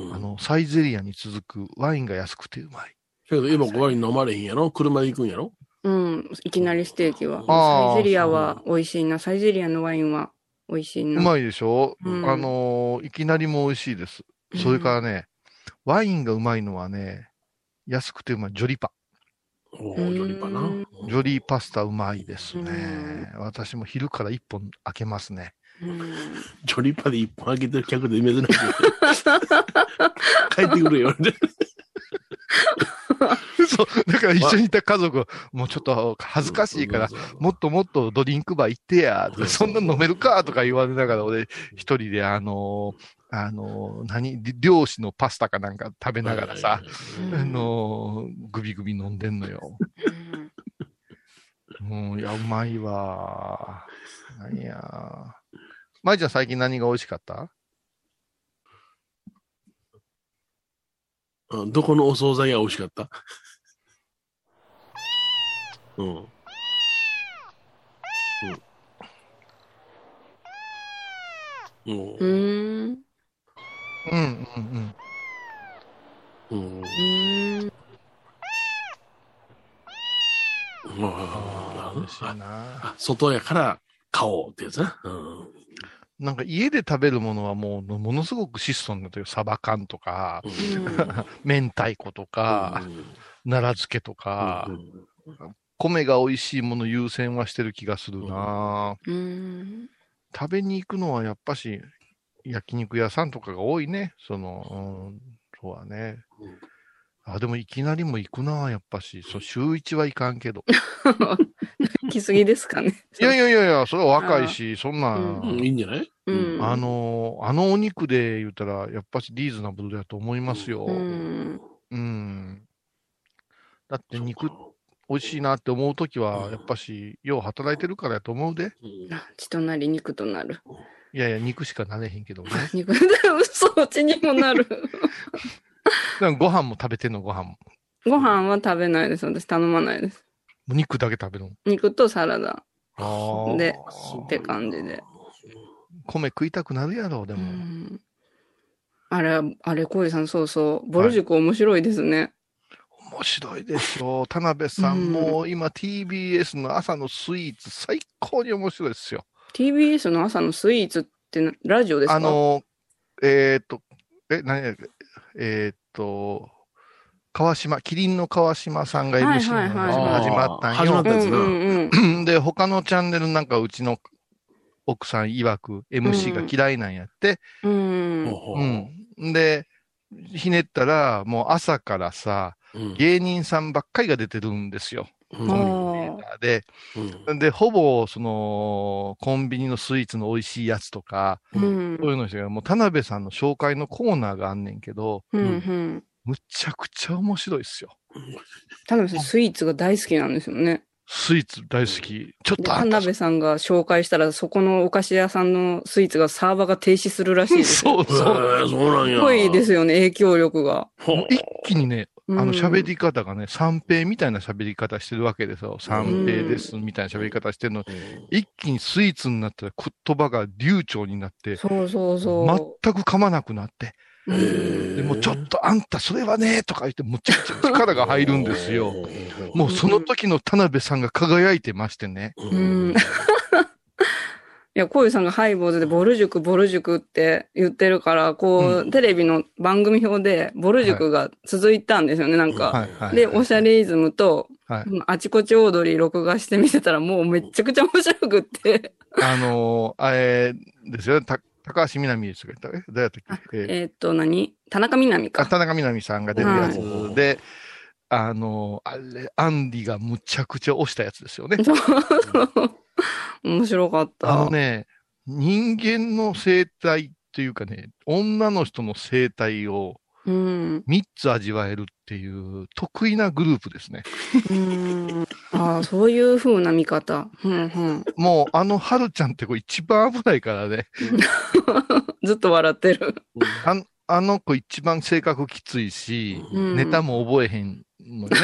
うんあの、サイゼリアに続くワインが安くてうまい。けど今ワイン飲まれへんやろ？車で行くんやろ？うん。いきなりステーキは。サイゼリアは美味しいな。サイゼリアのワインは美味しいうな。まいでしょ、うんあのーいきなりも美味しいです。それからね、ワインがうまいのはね、安くてうまい。ジョリパ。おジョリパな。ジョリーパスタうまいですね。う私も昼から一本開けますね。うん。ジョリパで一本開けてる客で珍しい。帰ってくるよ。そう。だから一緒にいた家族は、もうちょっと恥ずかしいから、もっともっとドリンクバー行ってや、とかそんな飲めるか、とか言われながら、俺一人であのーあのー何、漁師のパスタかなんか食べながらさ、あのーグビグビ飲んでんのよ。うん、いや、うまいわ。何や。舞ちゃん最近何が美味しかった？うんどこのお惣菜が美味しかった？うん。うん。うん。う。ん。うんうんうん。うん。うーん。あ嬉しいな。あ外やから買おうってやつな。うん。なんか家で食べるものはもう、ものすごく質素になってる。サバ缶とか、明太子とか、奈良漬けとか、米が美味しいもの優先はしてる気がするな、うん。うん。食べに行くのはやっぱし、焼肉屋さんとかが多いね。その、うん、そうはね。あ、でもいきなりも行くな、やっぱし。そう、週一はいかんけど。行き過ぎですかね。いやいやいやいや、それは若いし、そんな、うんうん、いいんじゃない？うん。あの、あのお肉で言ったら、やっぱしリーズナブルだと思いますよ。ううん。ん。だって肉美味しいなって思うときは、やっぱし、よう働いてるからやと思うで。血となり肉となる。いやいや、肉しかなれへんけどね。肉、嘘、血にもなる。ご飯も食べてんの、ご飯も。ご飯は食べないです。私頼まないです。肉だけ食べるの？肉とサラダで、って感じで。米食いたくなるやろ、でうも。ん。あれ、あれ、コイさん、そうそう。ボル塾面白いですね。面白いでしょ。田辺さん、うんもう今 TBS の朝のスイーツ、最高に面白いですよ。TBS の朝のスイーツってなラジオですか？あの、えーっと、え、何やっけえーっと、川島、キリンの川島さんが MC の始まったんよ始まっ。たやつな。うんう。で、他のチャンネルなんかうちの奥さん曰く MC が嫌いなんやって。うん。うん。で、ひねったら、もう朝からさ、うん芸人さんばっかりが出てるんですよ。うんあで、うんで、ほぼ、その、コンビニのスイーツの美味しいやつとか、ーうんそういうのしてが、もう田辺さんの紹介のコーナーがあんねんけど、うんうん。むちゃくちゃ面白いっすよ。田辺さん、スイーツが大好きなんですよね。スイーツ大好き。ちょっで、と田辺さんが紹介したら、そこのお菓子屋さんのスイーツがサーバーが停止するらしいですよ。そうそう。そうなんや。すごいですよね、影響力が。一気にね、あうんの喋り方がね、三平みたいな喋り方してるわけですよ。三平です、みたいな喋り方してるの。一気にスイーツになったら言葉が流暢になって、そうそうそ全く噛まなくなって、でもうちょっとあんたそれはね、とか言ってむちゃくちゃ力が入るんですよ。もうその時の田辺さんが輝いてましてね。うん。いや、こういうさんがハイボーズでボル塾、ボル塾って言ってるから、こう、うテレビの番組表でボル塾が続いたんですよね、なんか。はいはい。で、おしゃれイズムと、あちこちオードリー録画してみてたらもうめっちゃくちゃ面白くって。あのーあれですよね、た高橋みなみですかえ誰やったっけ？えーえーっと何、田中みな実か。あ田中みな実さんが出るやつはいで、あのーあれ、アンディがむちゃくちゃ押したやつですよね。面白かった。あのね、人間の生態っていうかね、女の人の生態をうん。3つ味わえるっていう得意なグループですね。うん。ああ、そういう風な見方。うんうん。もうあの春ちゃんって子一番危ないからね。ずっと笑ってる。あの子一番性格きついし、うんネタも覚えへんのよね。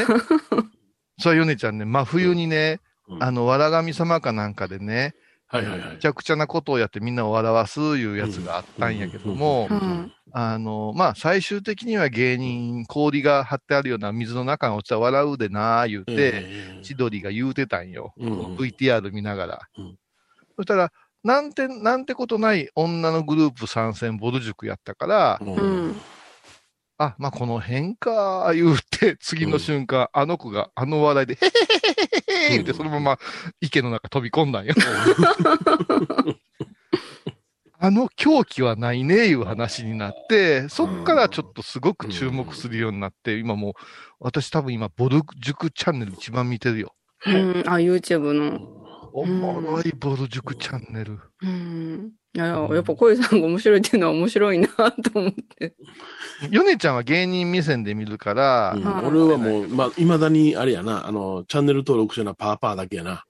そう、ヨネちゃんね、真冬にね、うんあの、わら神様かなんかでね、はいはいはいむ。ちゃくちゃなことをやってみんなを笑わすいうやつがあったんやけどもう、んあの、まあ、最終的には芸人、氷が張ってあるような水の中に落ちたら笑うでなー言うて、ええ千鳥が言うてたんよ。うん VTR 見ながら。うんそしたら、なんて、なんてことない女のグループ参戦ボル塾やったから。あ、まあ、この辺か、言うて、次の瞬間、あの子があの笑いで、へへへへへへ言うて、そのまま池の中飛び込んだんよ。あの狂気はないね、いう話になって、そっからちょっとすごく注目するようになって、今もう、私多分今、ボル塾チャンネル一番見てるよ。うん。あ、YouTube の。おもろいボル塾チャンネル。うん。いや、やっぱ小井さんが面白いっていうのは面白いなと思って。ヨネちゃんは芸人目線で見るから、うんはい俺はもう、まあ、未だに、あれやな、あの、チャンネル登録してるのはパーパーだけやな。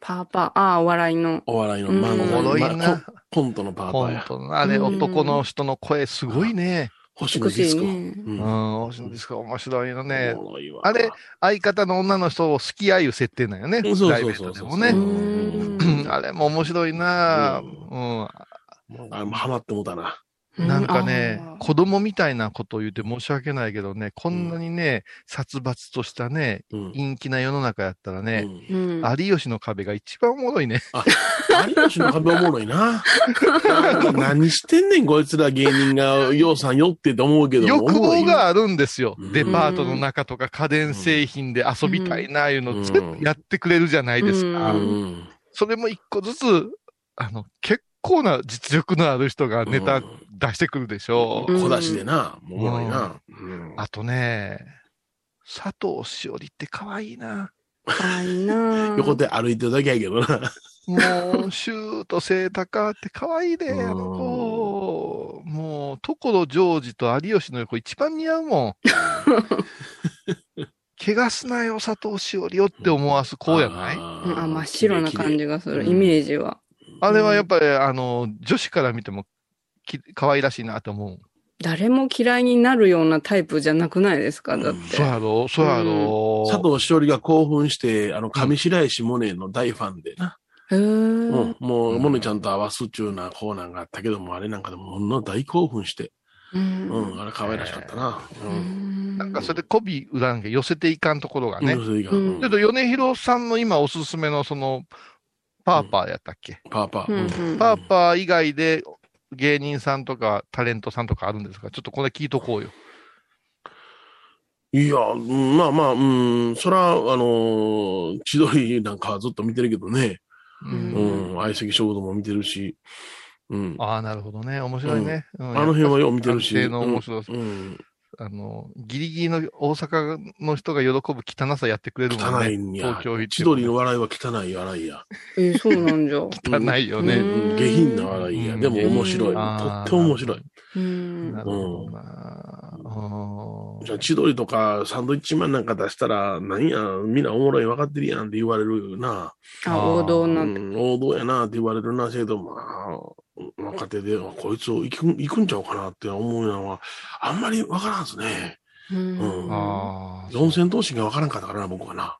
パーパー、ああ、お笑いの。お笑いのうん漫才おもろいまあな。ココントのパーパー本や。当なあれ、うん男の人の声すごいね。星野ディスコ。ね。ううんん、星野ディスコ面白いのね。あれ、相方の女の人を好き合いう設定なんよね。うんそうそうそうそうトでもね。うんあれも面白いな、ううん。あれもハマってもうたな。なんかね子供みたいなことを言って申し訳ないけどね、こんなにね、殺伐としたね、うん陰気な世の中やったらね、うんうん。有吉の壁が一番おもろいね。あ、有吉の壁おもろいな。何してんねん、こいつら芸人が、ようさんよってと思うけど。欲望があるんですようん。デパートの中とか家電製品で遊びたいな、いうのうん全部やってくれるじゃないですうか。うんそれも一個ずつ、あの、結構な実力のある人がネタ出してくるでしょう。うん小出しでな、おもろいな。うんあとね、佐藤しおりって可愛いな。可愛いな 横で歩いてるだけやけどな。もう、シュート背高って可愛いで、うんあの子。もう、所ジョージと有吉の横一番似合うもん。怪我すなよ、佐藤しおりよって思わす子やない？あ真っ白な感じがする、うんイメージは。あれはやっぱり、あの、女子から見ても、き可愛らしいなと思う。誰も嫌いになるようなタイプじゃなくないですか？だって。そうやろ？そうやろ？佐藤しおりが興奮して、あの、上白石萌音の大ファンでな。へーうん。もう、萌音ちゃんと合わすっちゅうなコーナーがあったけども、あれなんかでも、ほんの大興奮して。うんうん。あれ可愛らしかったな。う。うんんなんかそれで媚び売らなきゃ寄せていかんところがね。うんそれがうんうんちょっと米広さんの今おすすめのその、パーパーやったっけ、パーパー。パーパー以外で芸人さんとかタレントさんとかあるんですか？ちょっとこれ聞いとこうよ。いや、うんまあまあ、うん、そら、あのー千鳥なんかはずっと見てるけどね。ううんうん、相席食堂も見てるし。うん。あああ、なるほどね。面白いね。うんの辺はよう見てるし。の面白さ。うん。あの、ギリギリの大阪の人が喜ぶ汚さやってくれるもんね。汚いんや東。京行って千鳥の笑いは汚い笑いや。えーそうなんじゃ。汚いよね。下品な笑いや。うんでも面白い。とっても面白い。うんなるほどな。うんじゃあ、千鳥とかサンドイッチマンなんか出したら、何や、みんなおもろい分かってるやんって言われるな。あ、王道うな。ん、王道やなって言われるな、けど、まあ、若手で、こいつを行く行くんちゃうかなって思うのは、あんまり分からんすね。うんうんああ。四千頭身が分からんかったからな、僕はな。あ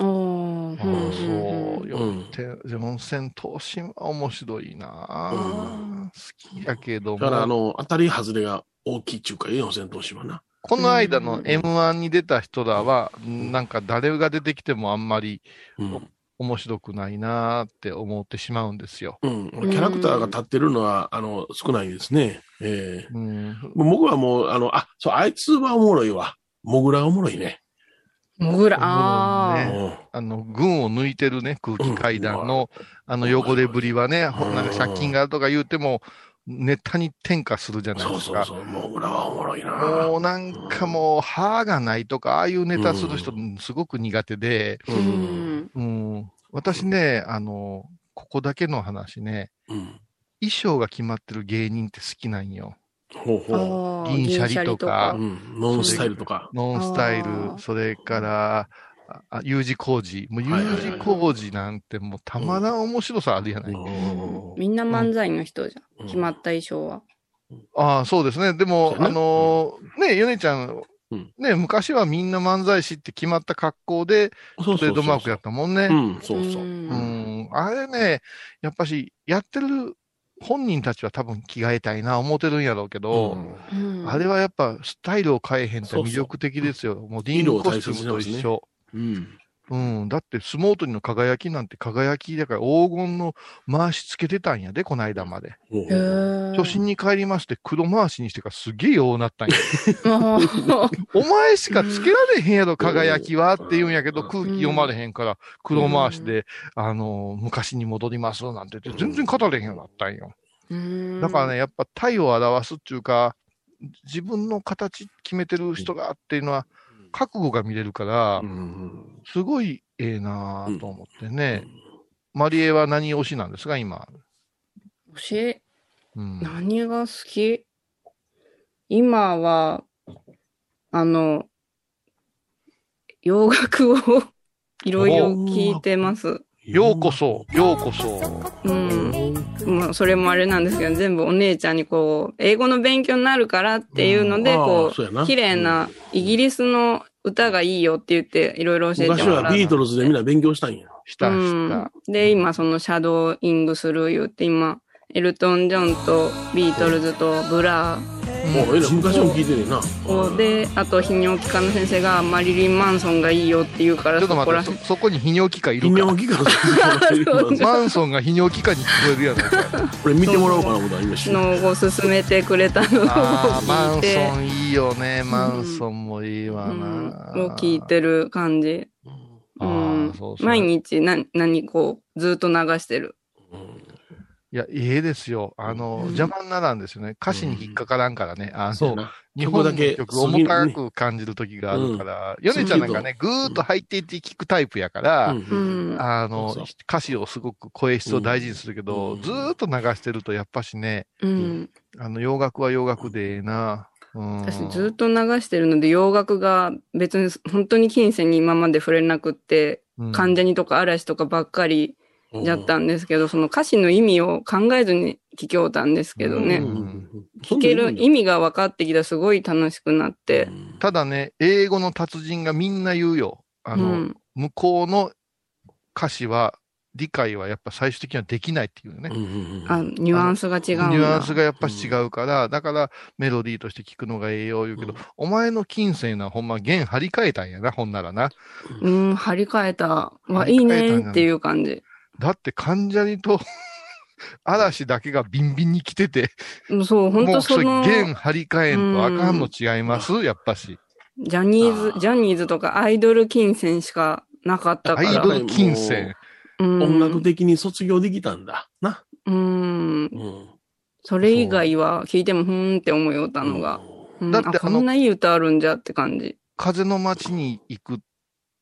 あ、うんそう。うん四点四千頭身は面白いな、うん好きやけども。だから、あの、当たり外れが大きいっていうか、四千頭身はな。この間のうん M1 に出た人らは、なんか誰が出てきてもあんまりうん。面白くないなって思ってしまうんですよ。うん。キャラクターが立ってるのは、あの、少ないですね。ええうん。僕はもう、あの、あ、そう、あいつはおもろいわ。モグラおもろいね。もぐら、ああ、ねあの、群を抜いてるね、空気階段の、あの汚れぶりはね、ほなんか借金があるとか言うても、ネタに転嫁するじゃないそうですか。そうそう。モグラはおもろいな。もうなんかもう歯がないとか、ああいうネタする人すごく苦手で、う。うんん。うん、私ね、あの、ここだけの話ね、うん。衣装が決まってる芸人って好きなんよ。ほうほああ銀シャリとかう。うん。ノンスタイルとか。ノンスタイル、それから、あ U 字工事。もう U 字工事なんてもうたまらん面白さあるやない。うんみんな漫才の人じゃうんん。決まった衣装は。ああ、そうですね。でも、あのーね、ヨネちゃん、うんね、昔はみんな漫才師って決まった格好で、トレードマークやったもんね。うん、そうそう。んうん、あれね、やっぱし、やってる本人たちは多分着替えたいな、思ってるんやろうけど、あれはやっぱスタイルを変えへんって魅力的ですよ。もうディーンコスチュームと一緒。うん。うん。だって相撲取りの輝きなんて輝きだから黄金の回しつけてたんやで、この間まで。初心に帰りまして黒回しにしてからすげえようなったんや。お前しかつけられへんやろ、輝きはって言うんやけど、空気読まれへんから、黒回しで、あの、昔に戻りますなんて言って、全然語れへんようになったんよ。うんだからね、やっぱ体を表すっていうか、自分の形決めてる人がっていうのは、覚悟が見れるからう、ん。すごいええなぁと思ってね。マリエは何推しなんですか、今？推し、うん。何が好き？今は、あの、洋楽をいろいろ聞いてます。ようこそ、ようこそ。うん。まあ、それもあれなんですけど、全部お姉ちゃんにこう、英語の勉強になるからっていうので、こう、綺麗なイギリスの歌がいいよって言って、いろいろ教えてもら昔ってはビートルズでみんな勉強したんや。した、うしたん。。で、今そのシャドーイングする言って、今、エルトン・ジョンとビートルズとブラもうええな昔も聞いてるな。ーで、あと泌尿器科の先生がマリリン・マンソンがいいよって言うから、ちょっとそこら待って、そそこに泌尿器科いる泌か尿器科マンソンが泌尿器科に聞こえるやないか。これ見てもらおうかな思ったのを勧めてくれたのをマンソ、ンいいよね。マンソンもいいわうん。な。を聞いてる感じ。あうん毎日な、何こう、ずっと流してる。いや、ええですよ。あの、邪魔にならんですよね。歌詞に引っかからんからね。あの、そう。日本の曲だけ曲重たく感じる時があるから、ヨネちゃんなんかね、ぐーっと入っていって聞くタイプやから、うん。あの歌詞をすごく声質を大事にするけど、うんずーっと流してるとやっぱしね、うん。あの、洋楽は洋楽でええな。うん。私ずっと流してるので、洋楽が別に本当に金銭に今まで触れなくって、うん関ジャニとか嵐とかばっかりやったんですけど、その歌詞の意味を考えずに聞きおったんですけどね。うん聞ける意味が分かってきたらすごい楽しくなって。ただね、英語の達人がみんな言うよ。あの、うん向こうの歌詞は、理解はやっぱ最終的にはできないっていうね。あ、ニュアンスが違うんだ。ニュアンスがやっぱし違うから、だからメロディーとして聞くのがええよ言うけど、お前の金銭なほんま弦張り替えたんやな、ほんならな。うん、張り替えた。わ、いいねっていう感じ。だって関ジャニと 嵐だけがビンビンに来てて、うんそう、本もうそれ当その、弦張り替えんとあかんの違います？やっぱし。ジャニーズジャニーズとかアイドル金銭しかなかったから。アイドル金銭。うん音楽的に卒業できたんだ。な。うん。うん。それ以外は聞いてもふーんって思いよったのが。うんだってあのあこんないい歌あるんじゃって感じ。風の街に行く。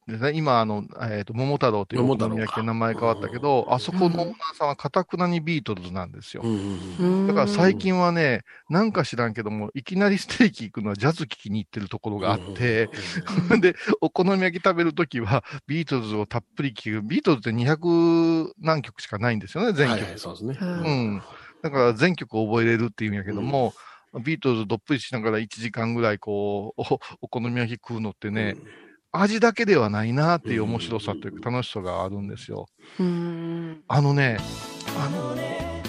でね、今、あの、えっ、と、桃太郎というお好み焼きで名前変わったけど、あそこのオーナーさんはかたくなにビートルズなんですよ。うんだから最近はね、なんか知らんけども、いきなりステーキ行くのはジャズ聴きに行ってるところがあって、で、お好み焼き食べるときは、ビートルズをたっぷり聴く。ビートルズって200何曲しかないんですよね、全曲。はいはい、そうですね。うん。だから全曲覚えれるっていうんやけども、ビートルズどっぷりしながら1時間ぐらいこう、おお好み焼き食うのってね、味だけではないなっていう面白さというか楽しさがあるんですよ。うん。あのね、あの、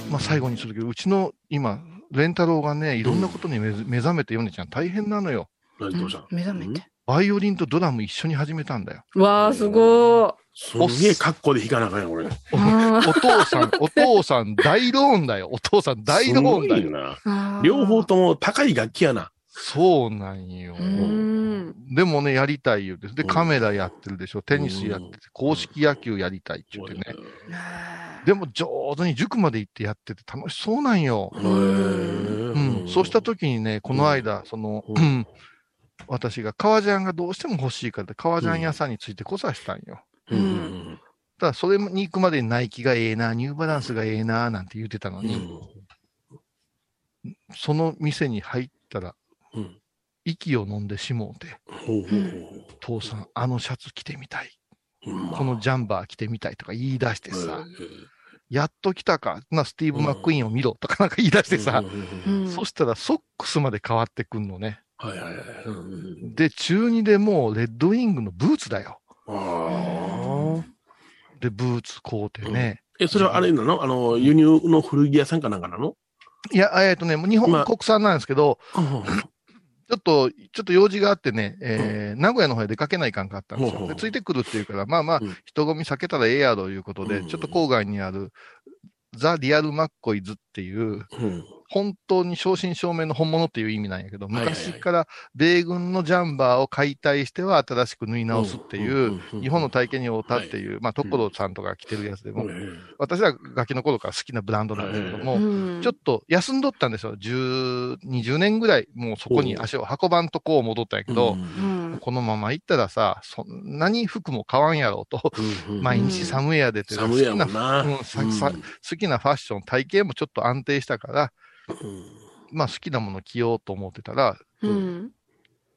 まあ、最後にするけど、うちの今、レンタロウがね、いろんなことに目,、目覚めてヨネちゃん大変なのよ。何どうした目覚めて。バイオリンとドラム一緒に始めたんだよ。わあ、すごすんげえ格好で弾かなあかんやん、これ。い。あお父さん、お父さん 大ローンだよ。お父さん大ローンだよ。すごいな。ー両方とも高い楽器やな。そうなんよ。うん。でもね、やりたい言うて。で、うんカメラやってるでしょ。テニスやってて、公式野球やりたいって言ってね。でも上手に塾まで行ってやってて楽しそうなんよ。へうーん。そうした時にね、この間、その、私が革ジャンがどうしても欲しいからって、革ジャン屋さんについてこさしたんよ。うんうんただ、それに行くまでにナイキがええな、ニューバランスがええな、なんて言ってたのうんに、その店に入ったら、うん。息を飲んでしもうて、父さん、あのシャツ着てみたい。このジャンバー着てみたいとか言い出してさ、うんやっと来たか、な、スティーブ・マックイーンを見ろとかなんか言い出してさ、そしたらソックスまで変わってくんのね。はいはいはい。うんうんで、中2でもうレッドウィングのブーツだよ。で、ブーツ買うてね。え、それはあれなの？あの、輸入の古着屋さんかなんかなの？いや、えっ、とね、もう日本まあ。国産なんですけど、うんちょっと、ちょっと用事があってね、えー名古屋の方へ出かけないかんかったんですよ。で、ついてくるっていうから、まあまあうん、人混み避けたらええやろということで、うん。ちょっと郊外にある、ザ・リアル・マッコイズっていう、うん本当に正真正銘の本物っていう意味なんやけど、昔から米軍のジャンバーを解体しては新しく縫い直すっていう、日本の体験に合うたっていう、まあ、所さんとか着てるやつでも、私はガキの頃から好きなブランドなんですけども、うんちょっと休んどったんですよ。10、20年ぐらい、もうそこに足を運ばんとこう戻ったんやけど、うんこのまま行ったらさ、そんなに服も買わんやろうと、毎日寒いやもん好きな。好きなファッション、体型もちょっと安定したから、まあ好きなもの着ようと思ってたら、うん。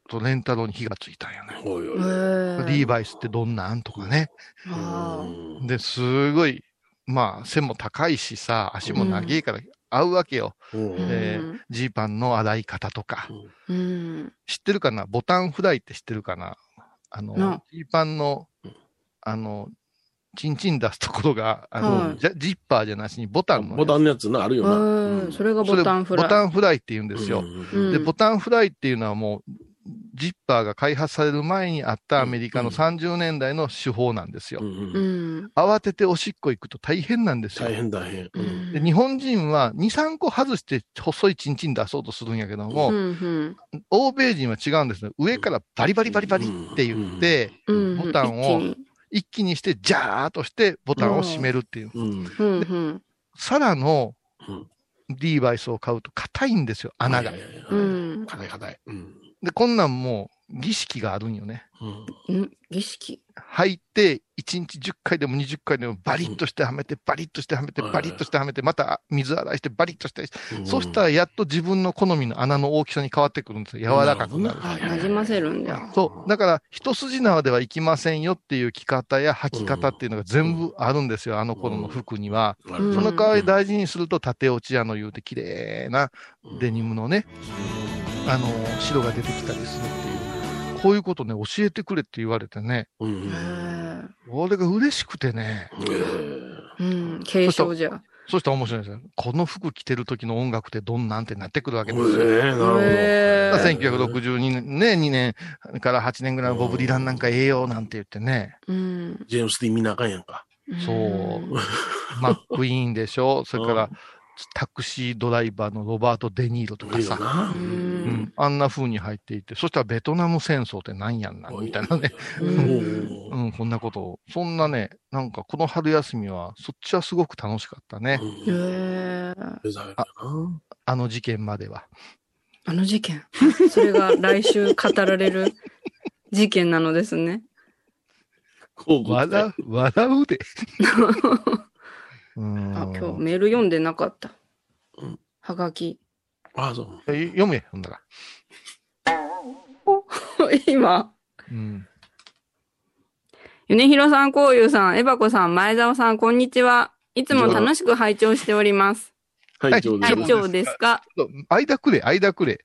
とレンタロウに火がついたんやね。リーバイスってどんなんとかね。あで、すごい、まあ背も高いしさ、足も長いから合うわけよ。うんーえーうんジーパンの洗い方とか。うん。知ってるかな？ボタンフライって知ってるかな？あなの、ジーパンのうん、あの、チンチン出すところが、あの、はいジャジッパーじゃなしにボタンのやつボタンのやつな、あるよな。うんそれがボタンフライ。ボタンフライって言うんですよ。うんで、ボタンフライっていうのはもう、ジッパーが開発される前にあったアメリカの30年代の手法なんですよ。うんうんうん。慌てておしっこ行くと大変なんですよ。大変大変。うんで日本人は2、3個外して細いチンチン出そうとするんやけども、うんうん欧米人は違うんですね。上からバリバリバリバリって言って、うんボタンを一気にして、ジャーっとしてボタンを閉めるっていう。うん。サラのーバイスを買うと硬いんですよ、穴が硬い硬い。うん。で、こんなんもう儀式があるんよね。うんうん。儀式。履いて、1日10回でも20回でもバリッとしてはめて、バリッとしてはめて、はいバリッとしてはめて、また水洗いしてバリッとして、うんそしたらやっと自分の好みの穴の大きさに変わってくるんですよ。柔らかくなる。はいなじませるんだ。そう。だから、一筋縄ではいきませんよっていう着方や履き方っていうのが全部あるんですよ。あの頃の服には。その代わり大事にすると、縦落ち屋の言うて綺麗なデニムのね、あの、白が出てきたりするっていう。こういうことね、教えてくれって言われてね、うん。俺が嬉しくてね、えーうん。継承じゃ。そしたら面白いですよ。この服着てる時の音楽ってどんなんってなってくるわけですよ。えーなるほど。へー1962年、ね、2年から8年ぐらいのボブ・ディランなんかええよなんて言ってね。うん。ジェームス・ディ見なあかんやんか。そう。マック・イーンでしょそれから、タクシードライバーのロバート・デ・ニーロとかさ。う。。うんん、あんな風に入っていて、そしたらベトナム戦争って何やんな、みたいなね。ううんこんなことを。そんなね、なんかこの春休みは、そっちはすごく楽しかったね。へーデザインやなあの事件までは。あの事件。それが来週語られる事件なのですね。こう笑う、笑うで。うんあ、今日メール読んでなかったうん。はがき。あ、そう。え読め、ほんだら。今、うん。米広さん、こうゆうさん、エバコさん、前澤さん、こんにちは。いつも楽しく拝聴しております。はい、上手はい、長ですか？間くれ、間くれ。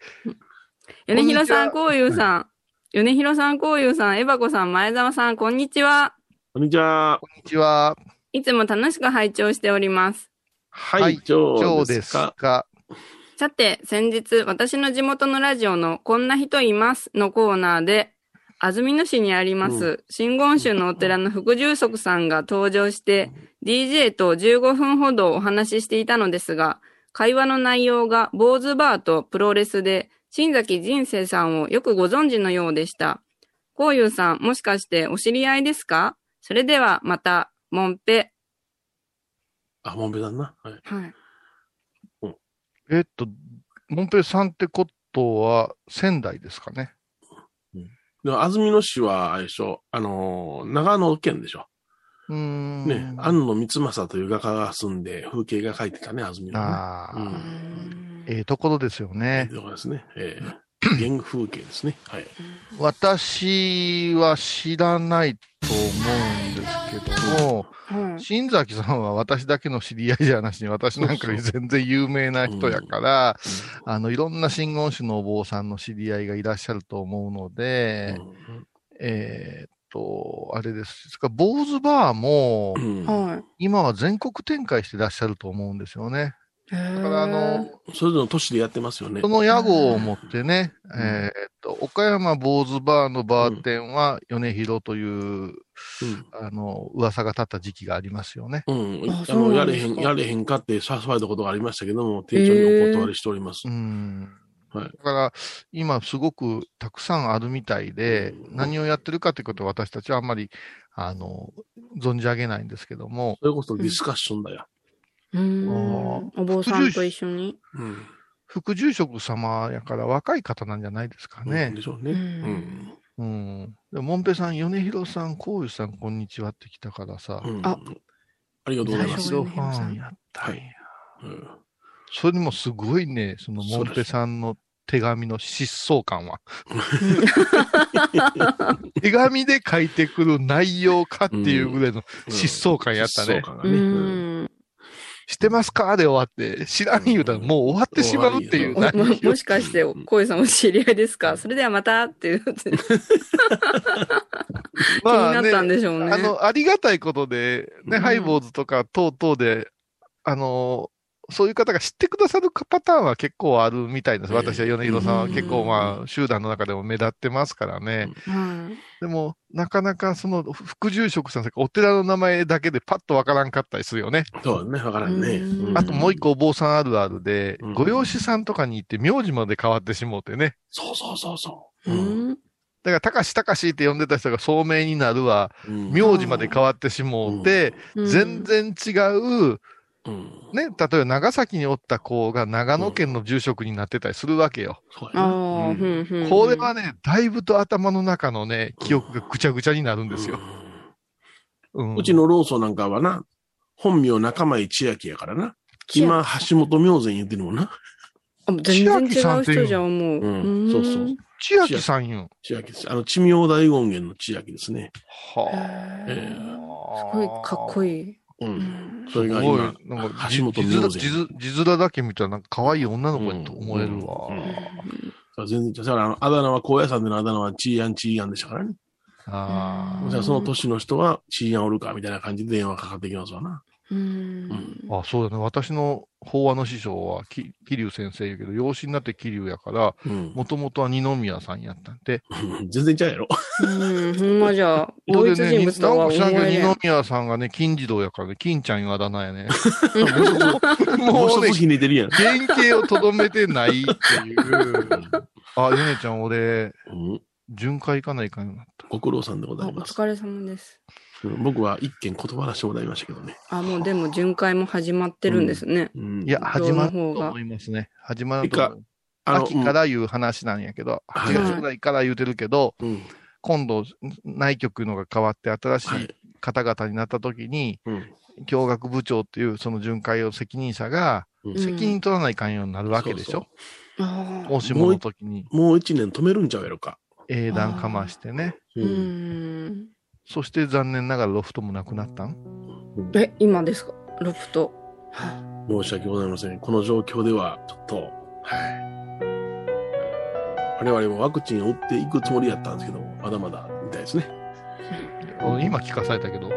米広さん、ここうゆうさん。米広さん、こうゆうさん、エバコさん、前澤さん、こんにちは。こんにちは。んにちは。いつも楽しく拝聴しております。ははいい、上今日ですか？か？さて、先日、私の地元のラジオのこんな人いますのコーナーで、安曇野市にあります、う真言宗のお寺の副住職さんが登場して、DJ と15分ほどお話ししていたのですが、会話の内容が坊主バーとプロレスで、新崎人生さんをよくご存知のようでした。こうゆうさん、もしかしてお知り合いですか？それではまた、もんぺ。あ、もんべだな？はい。はい。えっと、モンペイさんってことは、仙台ですかね？でも安曇野市は、あれでしょ、あのー、長野県でしょ？うーん。ね、安野光政という画家が住んで、風景が描いてたね、安曇野ね。ああ、うんええところですよね。ところですね。えー原 風景ですね。はい。私は知らないと思うんですけども、はい。新崎さんは私だけの知り合いじゃなしに、私なんかに全然有名な人やから、あの、いろんな真言宗のお坊さんの知り合いがいらっしゃると思うので、えーっと、あれです。それから坊主バーも。今は全国展開してらっしゃると思うんですよね。だだからあの、それぞれの都市でやってますよねそ。の屋号を持ってね、うんえーっと、岡山坊主バーのバー店は、米広という、あの、噂が立った時期がありますよね。うん。うん。あの、やれへん、やれへんかって誘われたことがありましたけども、店長にお断りしておりますう。ん。はいだから、今すごくたくさんあるみたいで、うん何をやってるかということは私たちはあんまり、あの、存じ上げないんですけども、それこそディスカッションだよ。うーん。お坊さんと一緒に。うん。副住職様やから若い方なんじゃないですかねで。しょうね。ううんん。うん。でもんぺさん、米広さん、こういうさん、こんにちはって来たからさ、うんあありがとうございます。ファンやったんや。うんそれにもすごいね、そのもんぺさんの手紙の疾走感は。手紙で書いてくる内容かっていうぐらいの疾走感やったね疾走。感がうねうんん。知ってますか？で終わって、知らん言うたらもう終わってしまうっていう。も もしかして、小井さんお知り合いですか？それではまたっていう、気になったんでしょうね。あの、ありがたいことで、ね、うん。ハイボーズとか等々で、あの、そういう方が知ってくださるパターンは結構あるみたいです。ええ私は米広さんはうん結構まあ、集団の中でも目立ってますからね。はいでも、なかなかその、副住職さんとかお寺の名前だけでパッとわからんかったりするよね。そうだね、わからんね。あともう一個お坊さんあるあるで、うんご養子さんとかに行って名字まで変わってしもうてね。そうそうそうそう。ううんん。だから、たかし、たかしって呼んでた人が聡明になるわ、うん名字まで変わってしもうて、全然違う、うんね、例えば長崎におった子が長野県の住職になってたりするわけよ。これはね、だいぶと頭の中のね、記憶がぐちゃぐちゃになるんですよ。うんうちのローソンなんかはな、本名仲間井千秋やからな。今、橋本明前言ってるもんな。あ全然違う人じゃん、もう。うんそうそう千秋さん言うん。千秋です。あの、地名大権現の千秋ですね。はえすごいかっこいい。う。うんんそれがすごい今、、なんか、橋本字明前。面字面字面だけ見たらなんか可愛い女の子と思えるわ。うんうん全然、だからあの、あだ名は、高野山でのあだ名はチーアンチーアンでしたからね。ああその年の人はチーアンおるかみたいな感じで電話かかってきますわな。うん。あ。あ、そうだね。私の法話の師匠は、き桐生先生やけど、養子になって桐生やから、うん。もともとは二宮さんやったんで、全然ちゃうやろ。うん、ほんまじゃ あ、同一人物とは思なんか知らんけど、える。二宮さんがね、金次郎やからね、金ちゃんいうあだ名やね。もうね一つ、ひねてるやん。原型をとどめてないっていう。あ、ヨネちゃん、俺、うん。巡回行かないかんようになった。ご苦労さんでございます。疲れ様です。うん僕は一件断らせてもらいましたけどね。あ、もうでも巡回も始まってるんですね。うんいや、始まるとの方が思いますね。始まると思う。秋から言う話なんやけど、はい8月ぐらいから言うてるけど、うん。今度、内局のが変わって新しはいい方々になった時に、うん。教学部長っていうその巡回を責任者が、うん責任取らないかんようになるわけでしょ？あ大下の時にもう一年止めるんちゃうやろか。英断かましてね。ーうん。そして残念ながらロフトもなくなったん？え、今ですか？ロフト。申し訳ございません。この状況では、ちょっと、はい。我々もワクチンを打っていくつもりやったんですけど、まだまだみたいですね。今聞かされたけど、じ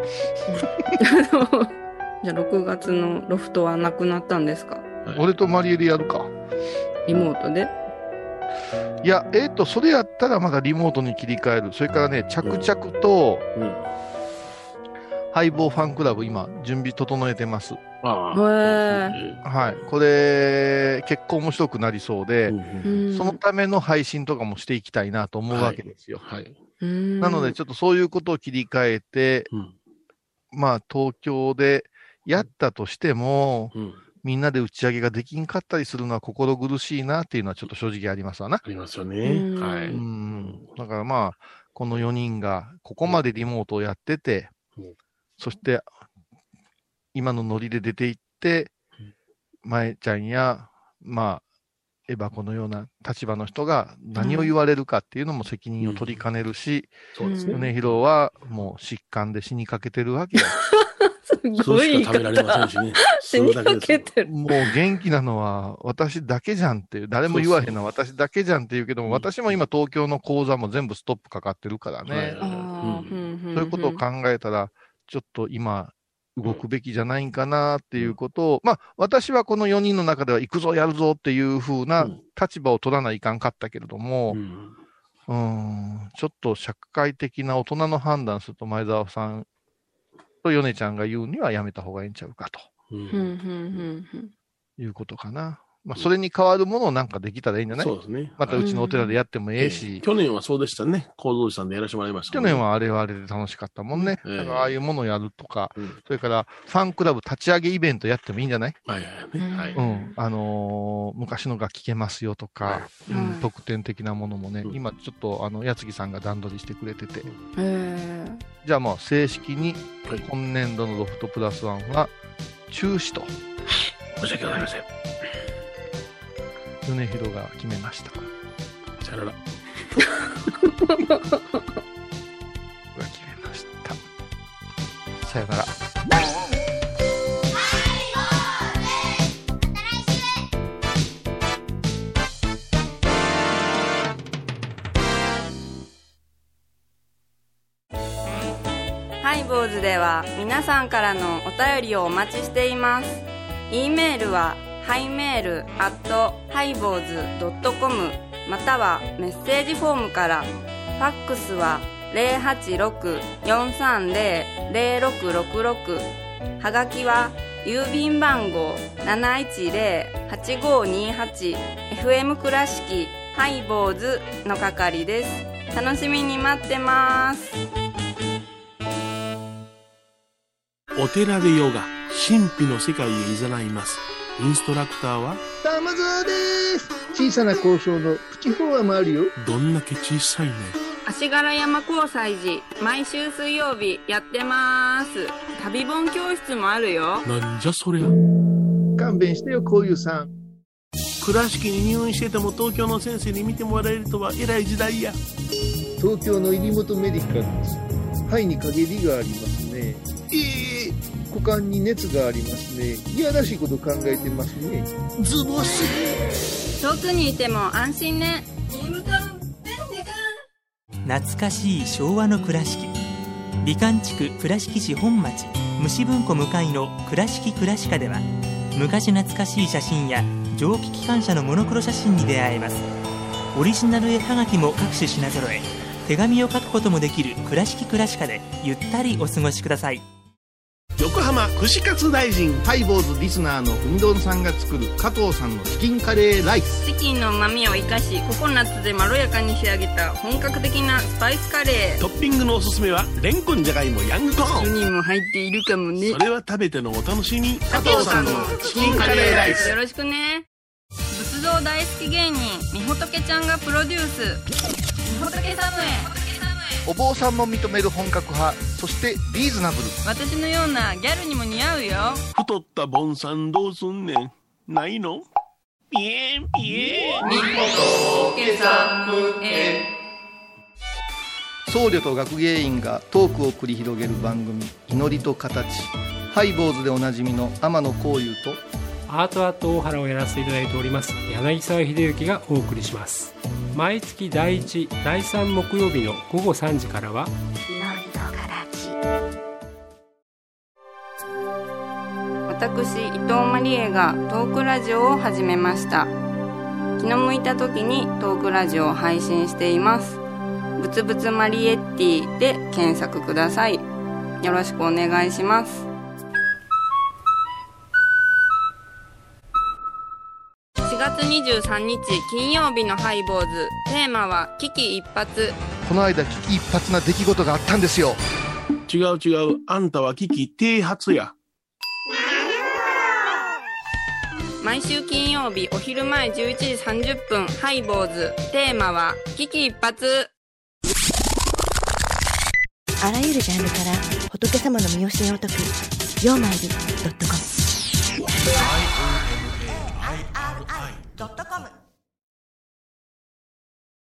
ゃあ6月のロフトはなくなったんですか？俺とマリエでやるか。リモートで？いや、えっ、と、それやったらまだリモートに切り替える。それからね、着々と、うん。ハイボーファンクラブ今、準備整えてます。あへあ。はい。これ、結構面白くなりそうで、うんうんそのための配信とかもしていきたいなと思うわけですよ。はい。うんなので、ちょっとそういうことを切り替えて、うん。まあ、東京でやったとしても、うん。みんなで打ち上げができんかったりするのは心苦しいなっていうのはちょっと正直ありますわな。ありますよね。うんはい。うん。だからまあ、この4人がここまでリモートをやっててうん、そして、今のノリで出ていって、前ちゃんや、まあ、エバコのような立場の人が何を言われるかっていうのも責任を取りかねるし、そうですね。米広はもう疾患で死にかけてるわけよ。ごい言いしか食べられません方。しね。死にかけてる。もう元気なのは私だけじゃんっていう、誰も言わへんのは私だけじゃんって言うけども、うん。私も今東京の講座も全部ストップかかってるからね。そういうことを考えたら、ちょっと今、動くべきじゃないんかなっていうことを、まあ、私はこの4人の中では行くぞ、やるぞっていう風なうん。立場を取らないかんかったけれどもう、ん。うーん、ちょっと社会的な大人の判断すると、前澤さんと米ちゃんが言うにはやめた方がいいんちゃうかと。うん。うんうんうんうん。いうことかな。まあ、それに代わるものをなんかできたらいいんじゃない？そうですね。またうちのお寺でやってもええし、去年はそうでしたね。構造寺さんでやらせてもらいました。去年はあれはあれで楽しかったもんね。ええだからああいうものをやるとか、うん。それからファンクラブ立ち上げイベントやってもいいんじゃない？はいはいはい。はい。うん。あのー昔のが聞けますよとか、うんはい特典的なものもね、うん今ちょっとあの、やつぎさんが段取りしてくれてて、へじゃあもう正式にはい今年度のロフトプラスワンは中止と、申し訳ございません。米いが決めました。チャララ。が決めましたさよならでは皆さんからのお便りをお待ちしています。e メールはハイメールアットハイボーズドットコムまたはメッセージフォームからファックスは086-430-0666はがきは郵便番号 710-8528FM 倉敷ハイボーズの係です。楽しみに待ってます。お寺でヨガ神秘の世界へ誘います。インストラクターは？玉沢です。小さな交渉のプチフォアもあるよ。どんだけ小さいね。足柄山交際時毎週水曜日やってます。旅本教室もあるよ。なんじゃそりゃ。勘弁してよこういうさん。倉敷に入院してても東京の先生に見てもらえるとは偉い時代や。東京の入本メディカルです。肺に陰りがありますね。ええ股間に熱がありますねいやらしいこと考えてますね。ズボス遠くにいても安心ね。懐かしい昭和の倉敷。美観地区倉敷市本町虫文庫向かいの「倉敷倉歯科」では昔懐かしい写真や蒸気機関車のモノクロ写真に出会えます。オリジナル絵はがきも各種品揃え手紙を書くこともできる「倉敷倉歯科」でゆったりお過ごしください横浜串カツ大臣ハイボーズリスナーのうみどんさんが作る加藤さんのチキンカレーライス。チキンの旨味を生かしココナッツでまろやかに仕上げた本格的なスパイスカレー。トッピングのおすすめはレンコンじゃがいもヤングコーン。にも入っているかもね。それは食べてのお楽しみ。加藤さんのチキンカレーライス。よろしくね。仏像大好き芸人みほとけちゃんがプロデュース。みほとけサムへお坊さんも認める本格派そしてリーズナブル。私のようなギャルにも似合うよ。太ったボンさんどうすんねん。ないの？ピエンピエン。みほとけサムへ僧侶と学芸員がトークを繰り広げる番組「祈りと形」ハイボーズでおなじみの天野幸雄とアートアート大原をやらせていただいております。柳沢秀幸がお送りします。毎月第1第3木曜日の午後3時からは私伊藤マリエがトークラジオを始めました。気の向いた時にトークラジオを配信しています。ぶつぶつマリエッティで検索ください。よろしくお願いします。月23日金曜日のハイボーズ。テーマは危機一髪。この間危機一髪な出来事があったんですよ。違う違う。あんたは危機剃髪や。毎週金曜日お昼前11時30分ハイボーズ。テーマは危機一髪。あらゆるジャンルから仏様の身教えを解く「曜マイルドットコム」ドットコム